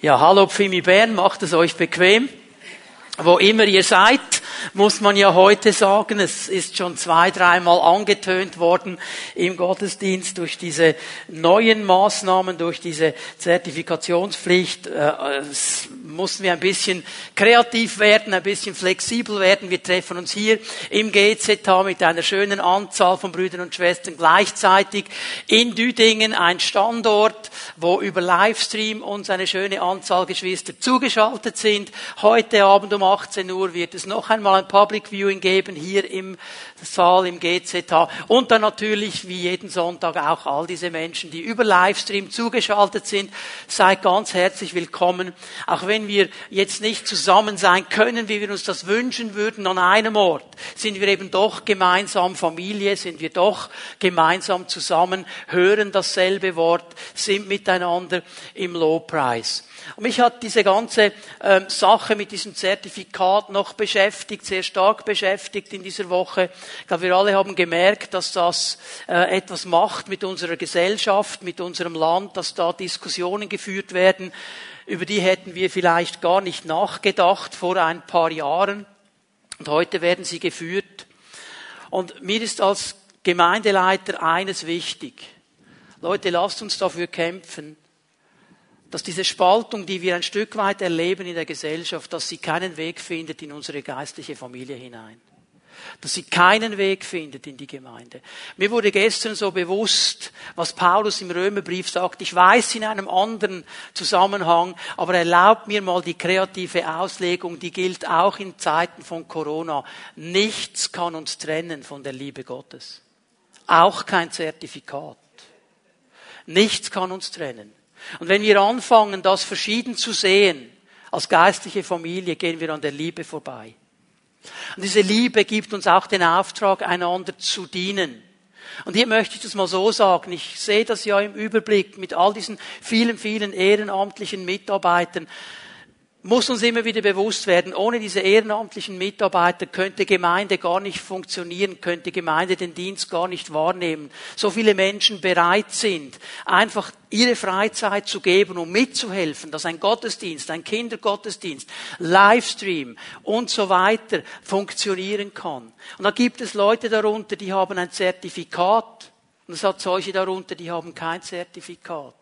Ja, hallo Pfimi Bern, macht es euch bequem. Wo immer ihr seid, muss man ja heute sagen, es ist schon zwei, dreimal angetönt worden im Gottesdienst durch diese neuen Maßnahmen, durch diese Zertifikationspflicht. Äh, es mussten wir ein bisschen kreativ werden, ein bisschen flexibel werden. Wir treffen uns hier im GZH mit einer schönen Anzahl von Brüdern und Schwestern gleichzeitig in Düdingen, ein Standort, wo über Livestream uns eine schöne Anzahl Geschwister zugeschaltet sind. Heute Abend um 18 Uhr wird es noch einmal ein Public Viewing geben hier im Saal im GZH und dann natürlich wie jeden Sonntag auch all diese Menschen, die über Livestream zugeschaltet sind. Seid ganz herzlich willkommen. Auch wenn wir jetzt nicht zusammen sein können, wie wir uns das wünschen würden an einem Ort, sind wir eben doch gemeinsam Familie, sind wir doch gemeinsam zusammen, hören dasselbe Wort, sind miteinander im Lowpreis. Und mich hat diese ganze ähm, Sache mit diesem Zertifikat noch beschäftigt, sehr stark beschäftigt in dieser Woche. Ich glaube, wir alle haben gemerkt, dass das äh, etwas macht mit unserer Gesellschaft, mit unserem Land, dass da Diskussionen geführt werden, über die hätten wir vielleicht gar nicht nachgedacht vor ein paar Jahren. Und heute werden sie geführt. Und mir ist als Gemeindeleiter eines wichtig. Leute, lasst uns dafür kämpfen, dass diese Spaltung, die wir ein Stück weit erleben in der Gesellschaft, dass sie keinen Weg findet in unsere geistliche Familie hinein. Dass sie keinen Weg findet in die Gemeinde. Mir wurde gestern so bewusst, was Paulus im Römerbrief sagt. Ich weiß in einem anderen Zusammenhang, aber erlaubt mir mal die kreative Auslegung, die gilt auch in Zeiten von Corona. Nichts kann uns trennen von der Liebe Gottes. Auch kein Zertifikat. Nichts kann uns trennen. Und wenn wir anfangen, das verschieden zu sehen, als geistliche Familie, gehen wir an der Liebe vorbei. Und diese Liebe gibt uns auch den Auftrag, einander zu dienen. Und hier möchte ich das mal so sagen. Ich sehe das ja im Überblick mit all diesen vielen, vielen ehrenamtlichen Mitarbeitern muss uns immer wieder bewusst werden, ohne diese ehrenamtlichen Mitarbeiter könnte Gemeinde gar nicht funktionieren, könnte Gemeinde den Dienst gar nicht wahrnehmen. So viele Menschen bereit sind, einfach ihre Freizeit zu geben, um mitzuhelfen, dass ein Gottesdienst, ein Kindergottesdienst, Livestream und so weiter funktionieren kann. Und da gibt es Leute darunter, die haben ein Zertifikat. Und es hat solche darunter, die haben kein Zertifikat.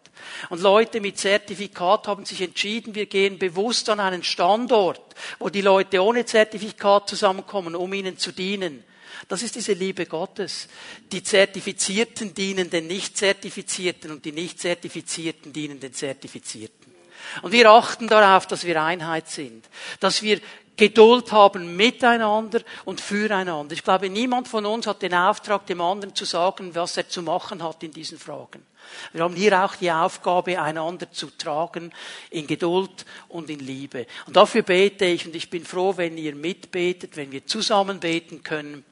Und Leute mit Zertifikat haben sich entschieden, wir gehen bewusst an einen Standort, wo die Leute ohne Zertifikat zusammenkommen, um ihnen zu dienen. Das ist diese Liebe Gottes. Die Zertifizierten dienen den Nicht-Zertifizierten und die Nicht-Zertifizierten dienen den Zertifizierten. Und wir achten darauf, dass wir Einheit sind, dass wir Geduld haben miteinander und füreinander. Ich glaube, niemand von uns hat den Auftrag, dem anderen zu sagen, was er zu machen hat in diesen Fragen. Wir haben hier auch die Aufgabe, einander zu tragen in Geduld und in Liebe. Und dafür bete ich und ich bin froh, wenn ihr mitbetet, wenn wir zusammen beten können.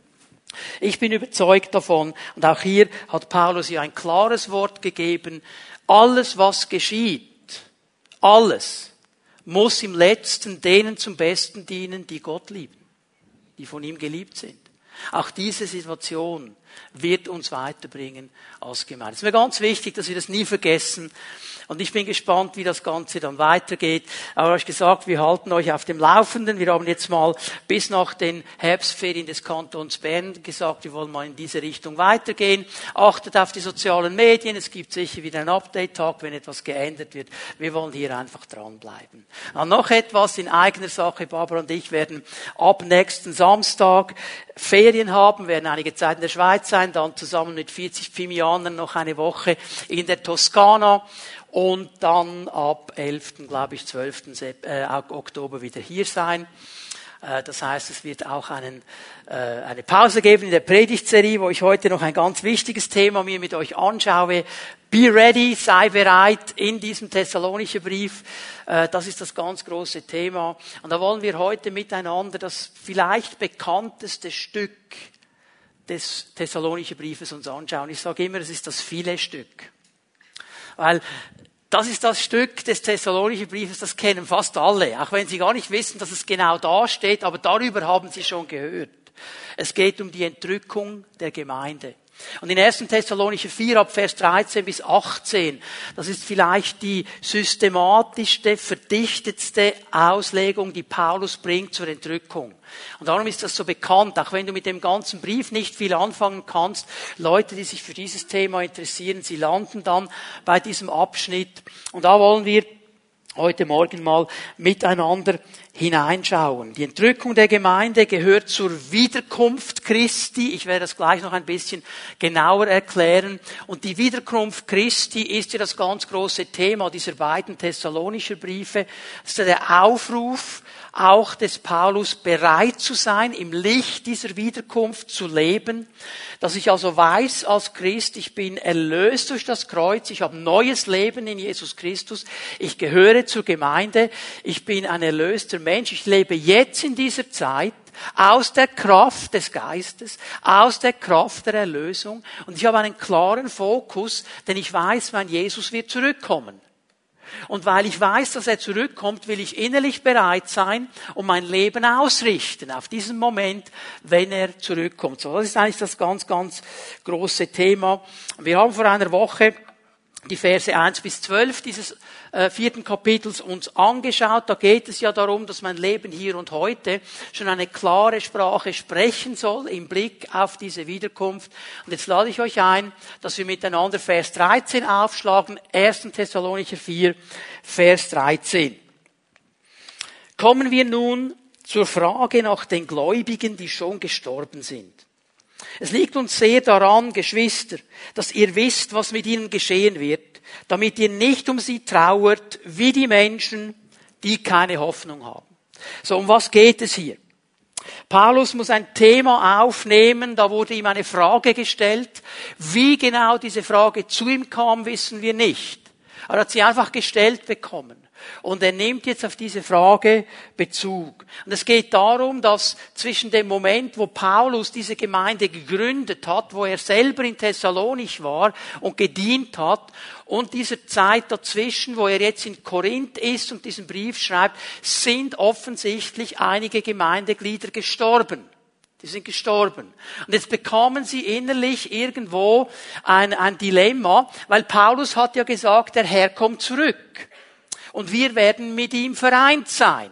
Ich bin überzeugt davon, und auch hier hat Paulus ja ein klares Wort gegeben, alles, was geschieht, alles, muss im letzten denen zum Besten dienen, die Gott lieben, die von ihm geliebt sind. Auch diese Situation wird uns weiterbringen als Gemeinde. Es ist mir ganz wichtig, dass wir das nie vergessen. Und ich bin gespannt, wie das Ganze dann weitergeht. Aber euch gesagt, wir halten euch auf dem Laufenden. Wir haben jetzt mal bis nach den Herbstferien des Kantons Bern gesagt, wir wollen mal in diese Richtung weitergehen. Achtet auf die sozialen Medien. Es gibt sicher wieder einen Update-Tag, wenn etwas geändert wird. Wir wollen hier einfach dranbleiben. Und noch etwas in eigener Sache. Barbara und ich werden ab nächsten Samstag Ferien haben, werden einige Zeit in der Schweiz sein, dann zusammen mit 40 Pfimianern noch eine Woche in der Toskana und dann ab 11., glaube ich, 12. Äh, Oktober wieder hier sein. Äh, das heißt, es wird auch einen, äh, eine Pause geben in der Predigtserie, wo ich heute noch ein ganz wichtiges Thema mir mit euch anschaue. Be ready, sei bereit in diesem Thessalonischen Brief. Das ist das ganz große Thema. Und da wollen wir heute miteinander das vielleicht bekannteste Stück des Thessalonischen Briefes uns anschauen. Ich sage immer, es ist das viele Stück. Weil das ist das Stück des Thessalonischen Briefes, das kennen fast alle, auch wenn sie gar nicht wissen, dass es genau da steht, aber darüber haben sie schon gehört. Es geht um die Entrückung der Gemeinde. Und in 1. Thessalonicher 4 ab Vers 13 bis 18, das ist vielleicht die systematischste, verdichtetste Auslegung, die Paulus bringt zur Entrückung. Und darum ist das so bekannt, auch wenn du mit dem ganzen Brief nicht viel anfangen kannst. Leute, die sich für dieses Thema interessieren, sie landen dann bei diesem Abschnitt. Und da wollen wir heute Morgen mal miteinander hineinschauen. Die Entrückung der Gemeinde gehört zur Wiederkunft Christi. Ich werde das gleich noch ein bisschen genauer erklären. Und die Wiederkunft Christi ist ja das ganz große Thema dieser beiden Thessalonischer Briefe. Das ist der Aufruf auch des Paulus bereit zu sein, im Licht dieser Wiederkunft zu leben, dass ich also weiß als Christ, ich bin erlöst durch das Kreuz, ich habe neues Leben in Jesus Christus, ich gehöre zur Gemeinde, ich bin ein erlöster Mensch, ich lebe jetzt in dieser Zeit aus der Kraft des Geistes, aus der Kraft der Erlösung und ich habe einen klaren Fokus, denn ich weiß, mein Jesus wird zurückkommen. Und weil ich weiß, dass er zurückkommt, will ich innerlich bereit sein und mein Leben ausrichten auf diesen Moment, wenn er zurückkommt. So, das ist eigentlich das ganz, ganz große Thema. Wir haben vor einer Woche die Verse 1 bis 12 dieses vierten Kapitels uns angeschaut. Da geht es ja darum, dass mein Leben hier und heute schon eine klare Sprache sprechen soll im Blick auf diese Wiederkunft. Und jetzt lade ich euch ein, dass wir miteinander Vers 13 aufschlagen. 1. Thessalonicher 4, Vers 13. Kommen wir nun zur Frage nach den Gläubigen, die schon gestorben sind. Es liegt uns sehr daran, Geschwister, dass ihr wisst, was mit ihnen geschehen wird, damit ihr nicht um sie trauert, wie die Menschen, die keine Hoffnung haben. So, um was geht es hier? Paulus muss ein Thema aufnehmen, da wurde ihm eine Frage gestellt. Wie genau diese Frage zu ihm kam, wissen wir nicht. Er hat sie einfach gestellt bekommen. Und er nimmt jetzt auf diese Frage Bezug. Und es geht darum, dass zwischen dem Moment, wo Paulus diese Gemeinde gegründet hat, wo er selber in Thessalonich war und gedient hat, und dieser Zeit dazwischen, wo er jetzt in Korinth ist und diesen Brief schreibt, sind offensichtlich einige Gemeindeglieder gestorben. Die sind gestorben. Und jetzt bekommen sie innerlich irgendwo ein, ein Dilemma, weil Paulus hat ja gesagt, der Herr kommt zurück und wir werden mit ihm vereint sein.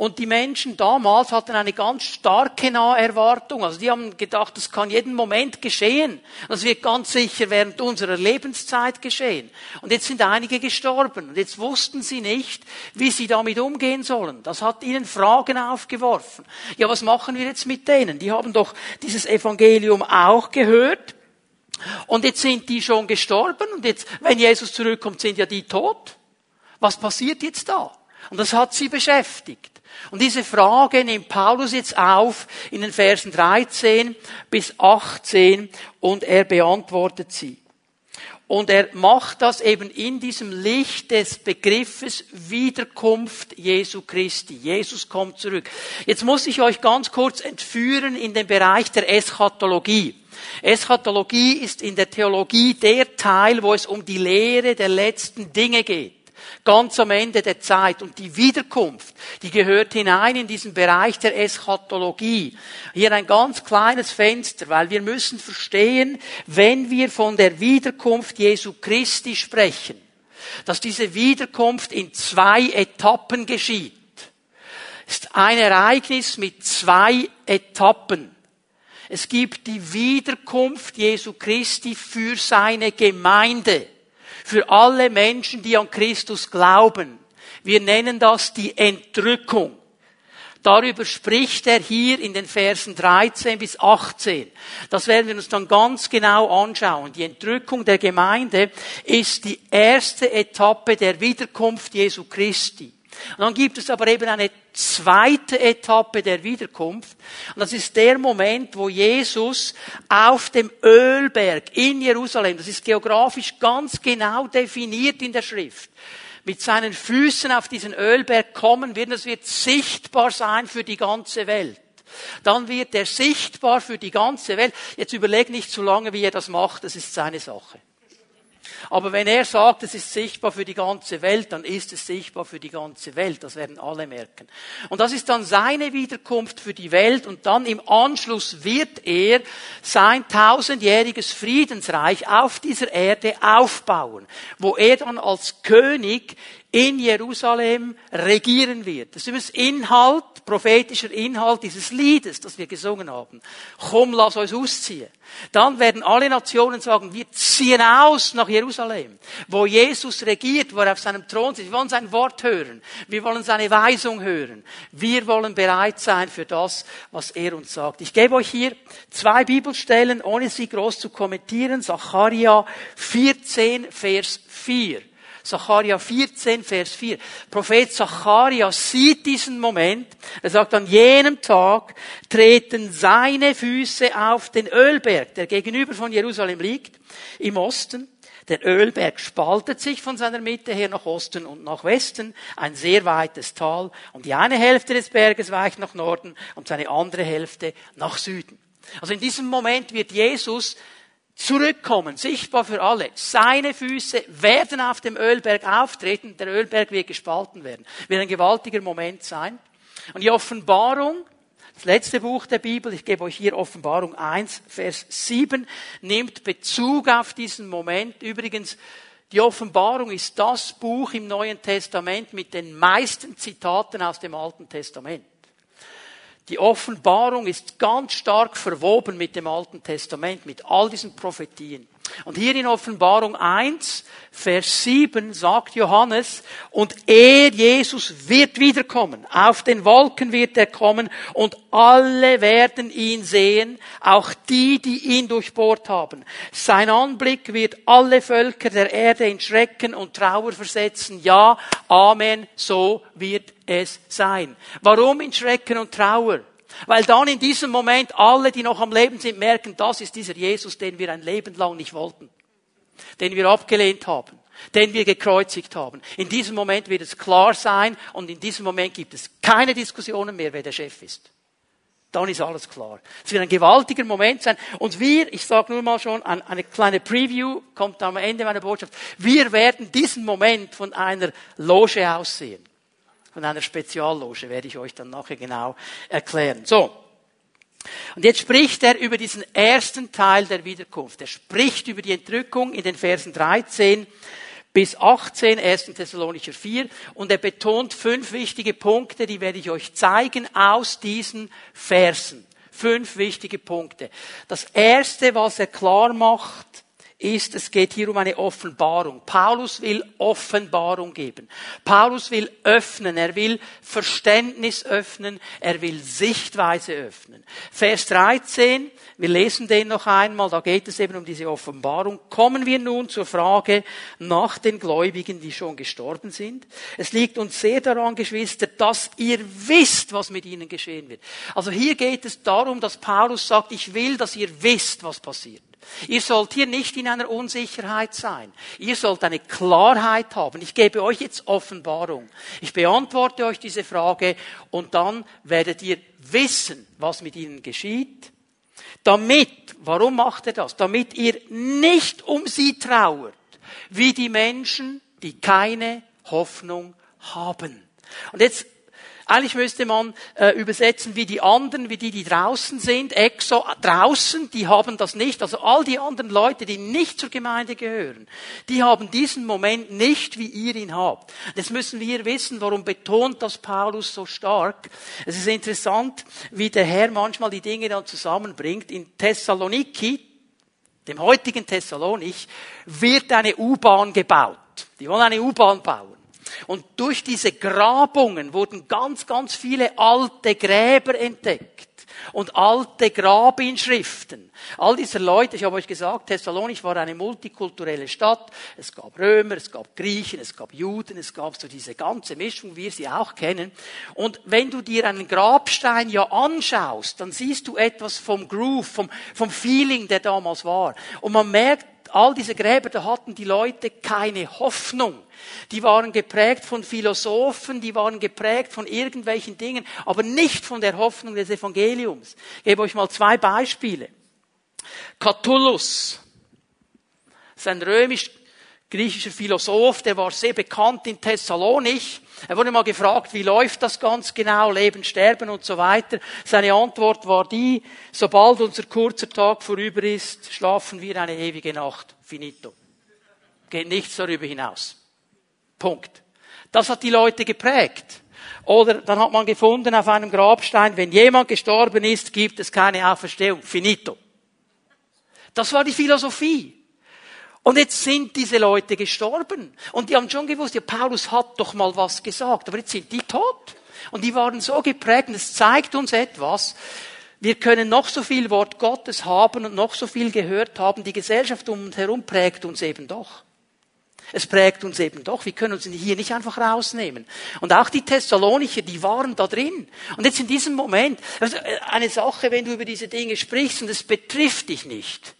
Und die Menschen damals hatten eine ganz starke Naherwartung. Also die haben gedacht, das kann jeden Moment geschehen. Das wird ganz sicher während unserer Lebenszeit geschehen. Und jetzt sind einige gestorben. Und jetzt wussten sie nicht, wie sie damit umgehen sollen. Das hat ihnen Fragen aufgeworfen. Ja, was machen wir jetzt mit denen? Die haben doch dieses Evangelium auch gehört. Und jetzt sind die schon gestorben. Und jetzt, wenn Jesus zurückkommt, sind ja die tot. Was passiert jetzt da? Und das hat sie beschäftigt. Und diese Frage nimmt Paulus jetzt auf in den Versen 13 bis 18 und er beantwortet sie. Und er macht das eben in diesem Licht des Begriffes Wiederkunft Jesu Christi. Jesus kommt zurück. Jetzt muss ich euch ganz kurz entführen in den Bereich der Eschatologie. Eschatologie ist in der Theologie der Teil, wo es um die Lehre der letzten Dinge geht ganz am Ende der Zeit. Und die Wiederkunft, die gehört hinein in diesen Bereich der Eschatologie. Hier ein ganz kleines Fenster, weil wir müssen verstehen, wenn wir von der Wiederkunft Jesu Christi sprechen, dass diese Wiederkunft in zwei Etappen geschieht. ist ein Ereignis mit zwei Etappen. Es gibt die Wiederkunft Jesu Christi für seine Gemeinde für alle Menschen, die an Christus glauben. Wir nennen das die Entrückung. Darüber spricht er hier in den Versen 13 bis 18. Das werden wir uns dann ganz genau anschauen. Die Entrückung der Gemeinde ist die erste Etappe der Wiederkunft Jesu Christi. Und dann gibt es aber eben eine zweite Etappe der Wiederkunft. Und das ist der Moment, wo Jesus auf dem Ölberg in Jerusalem, das ist geografisch ganz genau definiert in der Schrift, mit seinen Füßen auf diesen Ölberg kommen wird. Das wird sichtbar sein für die ganze Welt. Dann wird er sichtbar für die ganze Welt. Jetzt überleg nicht zu lange, wie er das macht. Das ist seine Sache. Aber wenn er sagt, es ist sichtbar für die ganze Welt, dann ist es sichtbar für die ganze Welt. Das werden alle merken. Und das ist dann seine Wiederkunft für die Welt und dann im Anschluss wird er sein tausendjähriges Friedensreich auf dieser Erde aufbauen, wo er dann als König in Jerusalem regieren wird. Das ist übrigens Inhalt, prophetischer Inhalt dieses Liedes, das wir gesungen haben. Komm, lass uns ausziehen. Dann werden alle Nationen sagen, wir ziehen aus nach Jerusalem, wo Jesus regiert, wo er auf seinem Thron sitzt. Wir wollen sein Wort hören. Wir wollen seine Weisung hören. Wir wollen bereit sein für das, was er uns sagt. Ich gebe euch hier zwei Bibelstellen, ohne sie groß zu kommentieren. Zacharia 14, Vers 4. Zacharia 14, Vers 4. Prophet Zacharia sieht diesen Moment. Er sagt, an jenem Tag treten seine Füße auf den Ölberg, der gegenüber von Jerusalem liegt, im Osten. Der Ölberg spaltet sich von seiner Mitte her nach Osten und nach Westen, ein sehr weites Tal, und die eine Hälfte des Berges weicht nach Norden und seine andere Hälfte nach Süden. Also in diesem Moment wird Jesus zurückkommen, sichtbar für alle. Seine Füße werden auf dem Ölberg auftreten, der Ölberg wird gespalten werden. Wird ein gewaltiger Moment sein. Und die Offenbarung, das letzte Buch der Bibel, ich gebe euch hier Offenbarung 1, Vers 7, nimmt Bezug auf diesen Moment. Übrigens, die Offenbarung ist das Buch im Neuen Testament mit den meisten Zitaten aus dem Alten Testament. Die Offenbarung ist ganz stark verwoben mit dem Alten Testament, mit all diesen Prophetien. Und hier in Offenbarung 1, Vers 7 sagt Johannes, und er, Jesus, wird wiederkommen. Auf den Wolken wird er kommen und alle werden ihn sehen, auch die, die ihn durchbohrt haben. Sein Anblick wird alle Völker der Erde in Schrecken und Trauer versetzen. Ja, Amen, so wird es sein. Warum in Schrecken und Trauer? Weil dann in diesem Moment alle, die noch am Leben sind, merken, das ist dieser Jesus, den wir ein Leben lang nicht wollten. Den wir abgelehnt haben. Den wir gekreuzigt haben. In diesem Moment wird es klar sein und in diesem Moment gibt es keine Diskussionen mehr, wer der Chef ist. Dann ist alles klar. Es wird ein gewaltiger Moment sein. Und wir, ich sage nur mal schon, eine kleine Preview kommt am Ende meiner Botschaft. Wir werden diesen Moment von einer Loge aussehen von einer Spezialloge, werde ich euch dann nachher genau erklären. So. Und jetzt spricht er über diesen ersten Teil der Wiederkunft. Er spricht über die Entrückung in den Versen 13 bis 18, 1. Thessalonicher 4, und er betont fünf wichtige Punkte, die werde ich euch zeigen aus diesen Versen. Fünf wichtige Punkte. Das erste, was er klar macht, ist, es geht hier um eine Offenbarung. Paulus will Offenbarung geben. Paulus will öffnen, er will Verständnis öffnen, er will Sichtweise öffnen. Vers 13, wir lesen den noch einmal, da geht es eben um diese Offenbarung. Kommen wir nun zur Frage nach den Gläubigen, die schon gestorben sind. Es liegt uns sehr daran, Geschwister, dass ihr wisst, was mit ihnen geschehen wird. Also hier geht es darum, dass Paulus sagt, ich will, dass ihr wisst, was passiert. Ihr sollt hier nicht in einer Unsicherheit sein. Ihr sollt eine Klarheit haben. Ich gebe euch jetzt Offenbarung. Ich beantworte euch diese Frage und dann werdet ihr wissen, was mit ihnen geschieht. Damit, warum macht er das? Damit ihr nicht um sie trauert, wie die Menschen, die keine Hoffnung haben. Und jetzt eigentlich müsste man äh, übersetzen wie die anderen, wie die, die draußen sind. Exo draußen, die haben das nicht. Also all die anderen Leute, die nicht zur Gemeinde gehören, die haben diesen Moment nicht, wie ihr ihn habt. Jetzt müssen wir wissen, warum betont das Paulus so stark. Es ist interessant, wie der Herr manchmal die Dinge dann zusammenbringt. In Thessaloniki, dem heutigen Thessalonich, wird eine U-Bahn gebaut. Die wollen eine U-Bahn bauen. Und durch diese Grabungen wurden ganz, ganz viele alte Gräber entdeckt und alte Grabinschriften. All diese Leute, ich habe euch gesagt, Thessalonich war eine multikulturelle Stadt. Es gab Römer, es gab Griechen, es gab Juden, es gab so diese ganze Mischung, wie wir sie auch kennen. Und wenn du dir einen Grabstein ja anschaust, dann siehst du etwas vom Groove, vom, vom Feeling, der damals war. Und man merkt, all diese Gräber, da hatten die Leute keine Hoffnung. Die waren geprägt von Philosophen, die waren geprägt von irgendwelchen Dingen, aber nicht von der Hoffnung des Evangeliums. Ich gebe euch mal zwei Beispiele. Catullus ist ein römisch griechischer Philosoph, der war sehr bekannt in Thessalonich. Er wurde mal gefragt, wie läuft das ganz genau, Leben, Sterben und so weiter. Seine Antwort war die, sobald unser kurzer Tag vorüber ist, schlafen wir eine ewige Nacht. Finito. Geht nichts darüber hinaus. Punkt. Das hat die Leute geprägt. Oder dann hat man gefunden auf einem Grabstein, wenn jemand gestorben ist, gibt es keine Auferstehung. Finito. Das war die Philosophie. Und jetzt sind diese Leute gestorben. Und die haben schon gewusst, ja, Paulus hat doch mal was gesagt, aber jetzt sind die tot. Und die waren so geprägt, und es zeigt uns etwas. Wir können noch so viel Wort Gottes haben und noch so viel gehört haben. Die Gesellschaft um uns herum prägt uns eben doch. Es prägt uns eben doch. Wir können uns hier nicht einfach rausnehmen. Und auch die Thessalonicher, die waren da drin. Und jetzt in diesem Moment, also eine Sache, wenn du über diese Dinge sprichst und es betrifft dich nicht.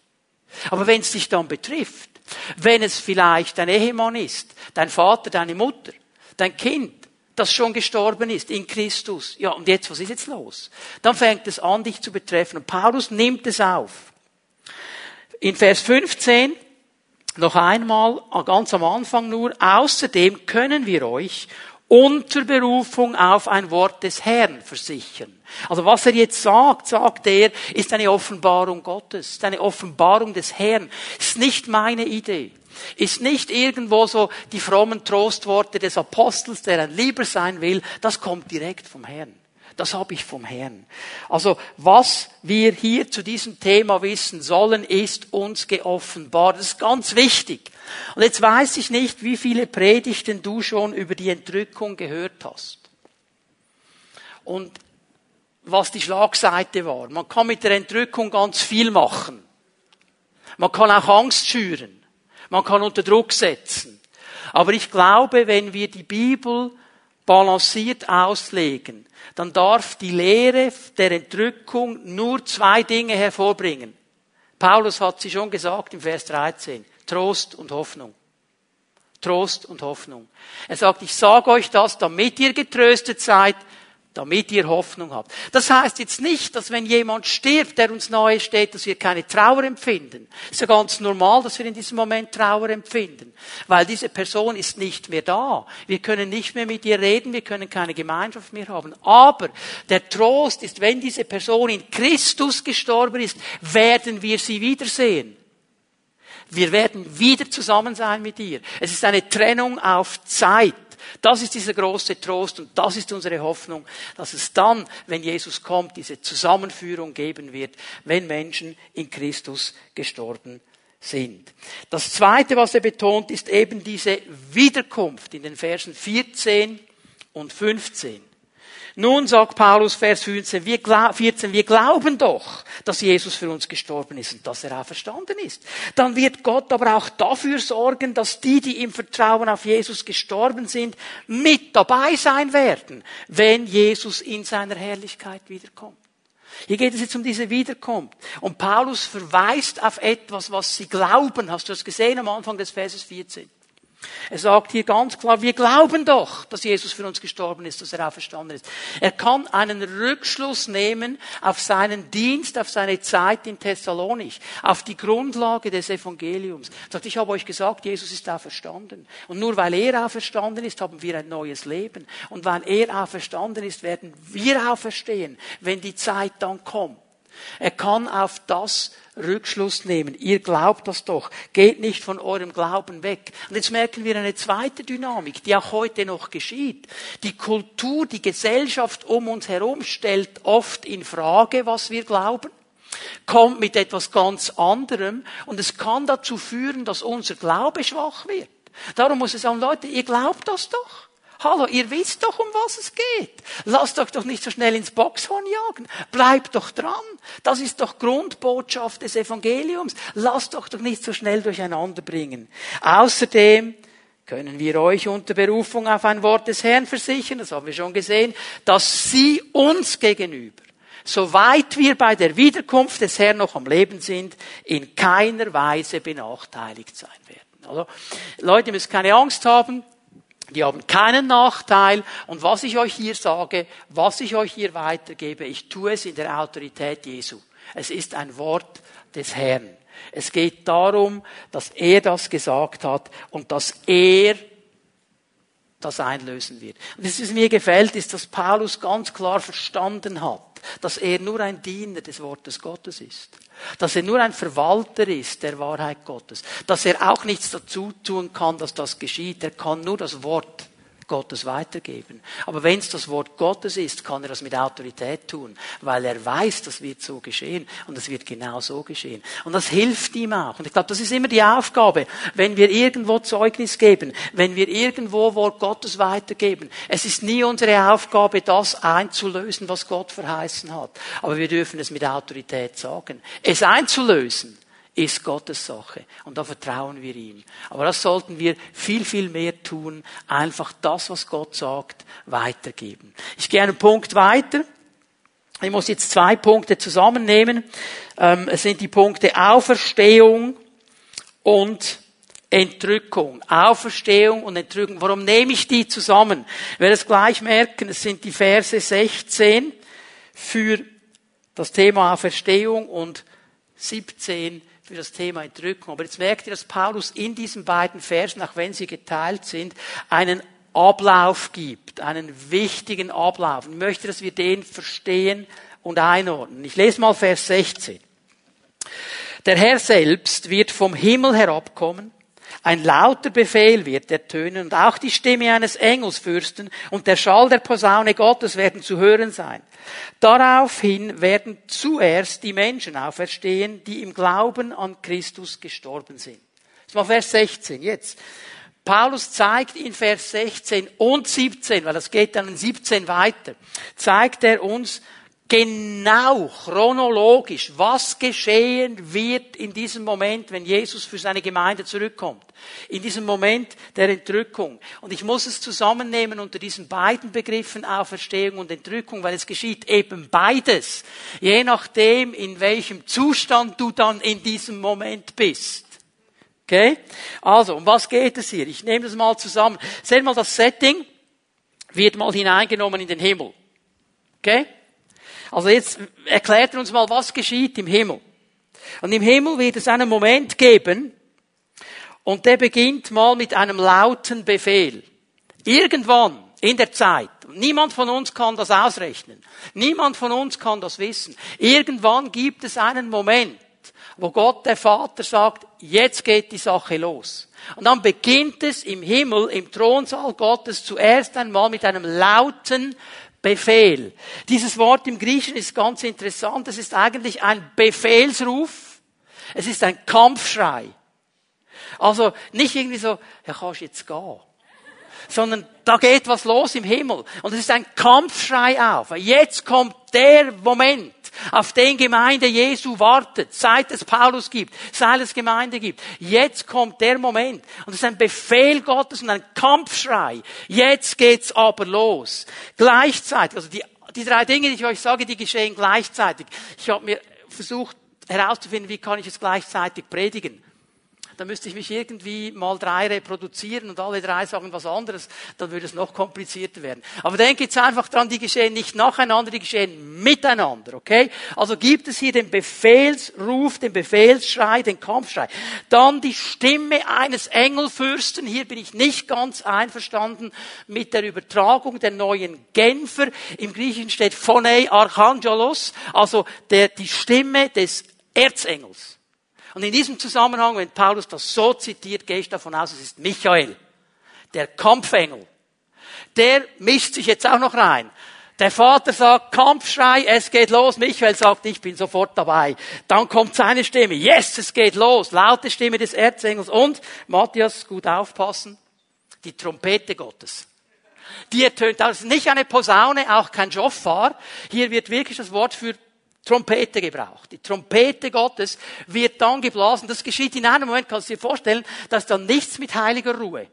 Aber wenn es dich dann betrifft, wenn es vielleicht dein Ehemann ist, dein Vater, deine Mutter, dein Kind, das schon gestorben ist in Christus, ja, und jetzt, was ist jetzt los? Dann fängt es an, dich zu betreffen. Und Paulus nimmt es auf. In Vers 15 noch einmal, ganz am Anfang nur, außerdem können wir euch unter Berufung auf ein Wort des Herrn versichern. Also was er jetzt sagt, sagt er, ist eine Offenbarung Gottes, ist eine Offenbarung des Herrn. Ist nicht meine Idee. Ist nicht irgendwo so die frommen Trostworte des Apostels, der ein Lieber sein will. Das kommt direkt vom Herrn. Das habe ich vom Herrn. Also was wir hier zu diesem Thema wissen sollen, ist uns geoffenbart. Das ist ganz wichtig. Und jetzt weiß ich nicht, wie viele Predigten du schon über die Entrückung gehört hast. Und was die Schlagseite war. Man kann mit der Entrückung ganz viel machen. Man kann auch Angst schüren. Man kann unter Druck setzen. Aber ich glaube, wenn wir die Bibel balanciert auslegen, dann darf die Lehre der Entrückung nur zwei Dinge hervorbringen. Paulus hat sie schon gesagt im Vers 13. Trost und Hoffnung. Trost und Hoffnung. Er sagt, ich sage euch das, damit ihr getröstet seid, damit ihr Hoffnung habt. Das heißt jetzt nicht, dass wenn jemand stirbt, der uns nahe steht, dass wir keine Trauer empfinden. Es ist ja ganz normal, dass wir in diesem Moment Trauer empfinden, weil diese Person ist nicht mehr da. Wir können nicht mehr mit ihr reden, wir können keine Gemeinschaft mehr haben. Aber der Trost ist, wenn diese Person in Christus gestorben ist, werden wir sie wiedersehen. Wir werden wieder zusammen sein mit ihr. Es ist eine Trennung auf Zeit. Das ist dieser große Trost und das ist unsere Hoffnung, dass es dann, wenn Jesus kommt, diese Zusammenführung geben wird, wenn Menschen in Christus gestorben sind. Das zweite, was er betont, ist eben diese Wiederkunft in den Versen 14 und 15. Nun sagt Paulus, Vers 14 wir, 14, wir glauben doch, dass Jesus für uns gestorben ist und dass er auch verstanden ist. Dann wird Gott aber auch dafür sorgen, dass die, die im Vertrauen auf Jesus gestorben sind, mit dabei sein werden, wenn Jesus in seiner Herrlichkeit wiederkommt. Hier geht es jetzt um diese Wiederkunft. Und Paulus verweist auf etwas, was sie glauben. Hast du das gesehen am Anfang des Verses 14? Er sagt hier ganz klar, wir glauben doch, dass Jesus für uns gestorben ist, dass er auferstanden ist. Er kann einen Rückschluss nehmen auf seinen Dienst, auf seine Zeit in Thessalonich, auf die Grundlage des Evangeliums. Er sagt, ich habe euch gesagt, Jesus ist auferstanden. Und nur weil er auferstanden ist, haben wir ein neues Leben. Und weil er auferstanden ist, werden wir auferstehen, wenn die Zeit dann kommt. Er kann auf das Rückschluss nehmen. Ihr glaubt das doch. Geht nicht von eurem Glauben weg. Und jetzt merken wir eine zweite Dynamik, die auch heute noch geschieht. Die Kultur, die Gesellschaft um uns herum stellt oft in Frage, was wir glauben kommt mit etwas ganz anderem und es kann dazu führen, dass unser Glaube schwach wird. Darum muss es sagen, Leute, ihr glaubt das doch. Hallo, ihr wisst doch, um was es geht. Lasst euch doch nicht so schnell ins Boxhorn jagen. Bleibt doch dran. Das ist doch Grundbotschaft des Evangeliums. Lasst euch doch nicht so schnell durcheinander bringen. Außerdem können wir euch unter Berufung auf ein Wort des Herrn versichern, das haben wir schon gesehen, dass sie uns gegenüber, soweit wir bei der Wiederkunft des Herrn noch am Leben sind, in keiner Weise benachteiligt sein werden. Also, Leute, ihr müsst keine Angst haben. Die haben keinen Nachteil. Und was ich euch hier sage, was ich euch hier weitergebe, ich tue es in der Autorität Jesu. Es ist ein Wort des Herrn. Es geht darum, dass er das gesagt hat und dass er das einlösen wird. Und was mir gefällt, ist, dass Paulus ganz klar verstanden hat, dass er nur ein Diener des Wortes Gottes ist. Dass er nur ein Verwalter ist der Wahrheit Gottes. Dass er auch nichts dazu tun kann, dass das geschieht. Er kann nur das Wort Gottes weitergeben. Aber wenn es das Wort Gottes ist, kann er das mit Autorität tun, weil er weiß, das wird so geschehen und es wird genau so geschehen. Und das hilft ihm auch. Und ich glaube, das ist immer die Aufgabe, wenn wir irgendwo Zeugnis geben, wenn wir irgendwo Wort Gottes weitergeben. Es ist nie unsere Aufgabe, das einzulösen, was Gott verheißen hat. Aber wir dürfen es mit Autorität sagen. Es einzulösen ist Gottes Sache. Und da vertrauen wir ihm. Aber das sollten wir viel, viel mehr tun. Einfach das, was Gott sagt, weitergeben. Ich gehe einen Punkt weiter. Ich muss jetzt zwei Punkte zusammennehmen. Ähm, es sind die Punkte Auferstehung und Entrückung. Auferstehung und Entrückung. Warum nehme ich die zusammen? Ich werde es gleich merken. Es sind die Verse 16 für das Thema Auferstehung und 17 für das Thema Entrückung. Aber jetzt merkt ihr, dass Paulus in diesen beiden Versen, auch wenn sie geteilt sind, einen Ablauf gibt, einen wichtigen Ablauf. Ich möchte, dass wir den verstehen und einordnen. Ich lese mal Vers 16. Der Herr selbst wird vom Himmel herabkommen ein lauter Befehl wird ertönen und auch die Stimme eines Engelsfürsten und der Schall der Posaune Gottes werden zu hören sein. Daraufhin werden zuerst die Menschen auferstehen, die im Glauben an Christus gestorben sind. Das war Vers 16 jetzt. Paulus zeigt in Vers 16 und 17, weil das geht dann in 17 weiter, zeigt er uns, genau chronologisch, was geschehen wird in diesem Moment, wenn Jesus für seine Gemeinde zurückkommt. In diesem Moment der Entrückung. Und ich muss es zusammennehmen unter diesen beiden Begriffen Auferstehung und Entrückung, weil es geschieht eben beides. Je nachdem, in welchem Zustand du dann in diesem Moment bist. Okay? Also, um was geht es hier? Ich nehme das mal zusammen. Seht mal, das Setting wird mal hineingenommen in den Himmel. Okay? Also jetzt erklärt er uns mal, was geschieht im Himmel. Und im Himmel wird es einen Moment geben, und der beginnt mal mit einem lauten Befehl. Irgendwann in der Zeit. Niemand von uns kann das ausrechnen. Niemand von uns kann das wissen. Irgendwann gibt es einen Moment, wo Gott der Vater sagt, jetzt geht die Sache los. Und dann beginnt es im Himmel, im Thronsaal Gottes zuerst einmal mit einem lauten Befehl. Dieses Wort im Griechen ist ganz interessant. Es ist eigentlich ein Befehlsruf. Es ist ein Kampfschrei. Also nicht irgendwie so, ja, kannst jetzt gehen. Sondern da geht was los im Himmel. Und es ist ein Kampfschrei auf. Jetzt kommt der Moment auf den Gemeinde Jesu wartet, seit es Paulus gibt, seit es Gemeinde gibt. Jetzt kommt der Moment. Und es ist ein Befehl Gottes und ein Kampfschrei. Jetzt geht's aber los. Gleichzeitig, also die, die drei Dinge, die ich euch sage, die geschehen gleichzeitig. Ich habe mir versucht herauszufinden, wie kann ich es gleichzeitig predigen dann müsste ich mich irgendwie mal drei reproduzieren und alle drei sagen was anderes, dann würde es noch komplizierter werden. Aber denke jetzt einfach dran, die geschehen nicht nacheinander, die geschehen miteinander, okay? Also gibt es hier den Befehlsruf, den Befehlsschrei, den Kampfschrei. Dann die Stimme eines Engelfürsten, hier bin ich nicht ganz einverstanden mit der Übertragung der neuen Genfer. Im Griechischen steht Phonei Archangelos, also der, die Stimme des Erzengels. Und in diesem Zusammenhang, wenn Paulus das so zitiert, gehe ich davon aus, es ist Michael, der Kampfengel. Der mischt sich jetzt auch noch rein. Der Vater sagt, Kampfschrei, es geht los. Michael sagt, ich bin sofort dabei. Dann kommt seine Stimme, yes, es geht los. Laute Stimme des Erzengels. Und, Matthias, gut aufpassen, die Trompete Gottes. Die ertönt, das ist nicht eine Posaune, auch kein Joffar. Hier wird wirklich das Wort für Trompete gebraucht. Die Trompete Gottes wird dann geblasen. Das geschieht in einem Moment, kannst du dir vorstellen, dass dann nichts mit heiliger Ruhe.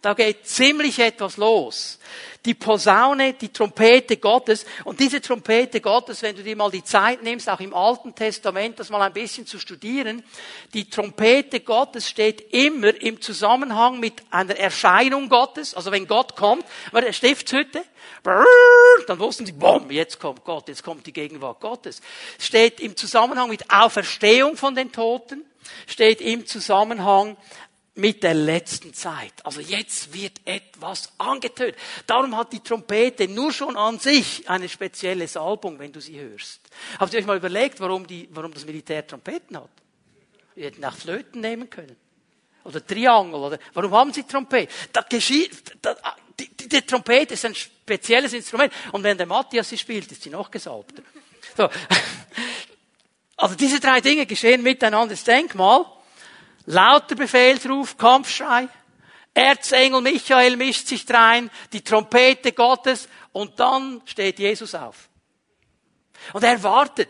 Da geht ziemlich etwas los. Die Posaune, die Trompete Gottes und diese Trompete Gottes, wenn du dir mal die Zeit nimmst, auch im Alten Testament, das mal ein bisschen zu studieren, die Trompete Gottes steht immer im Zusammenhang mit einer Erscheinung Gottes. Also wenn Gott kommt, war der Stiftshütte, dann wussten sie, boom, jetzt kommt Gott, jetzt kommt die Gegenwart Gottes. Steht im Zusammenhang mit Auferstehung von den Toten, steht im Zusammenhang mit der letzten Zeit. Also jetzt wird etwas angetönt. Darum hat die Trompete nur schon an sich eine spezielle Salbung, wenn du sie hörst. Habt ihr euch mal überlegt, warum, die, warum das Militär Trompeten hat? Wir hätten auch Flöten nehmen können. Oder Triangel. Oder, warum haben sie Trompete? Da geschieht, da, die, die, die Trompete ist ein spezielles Instrument. Und wenn der Matthias sie spielt, ist sie noch gesalbter. So. Also diese drei Dinge geschehen miteinander. Das Denkmal. Lauter Befehlsruf, Kampfschrei. Erzengel Michael mischt sich drein, die Trompete Gottes und dann steht Jesus auf. Und er wartet.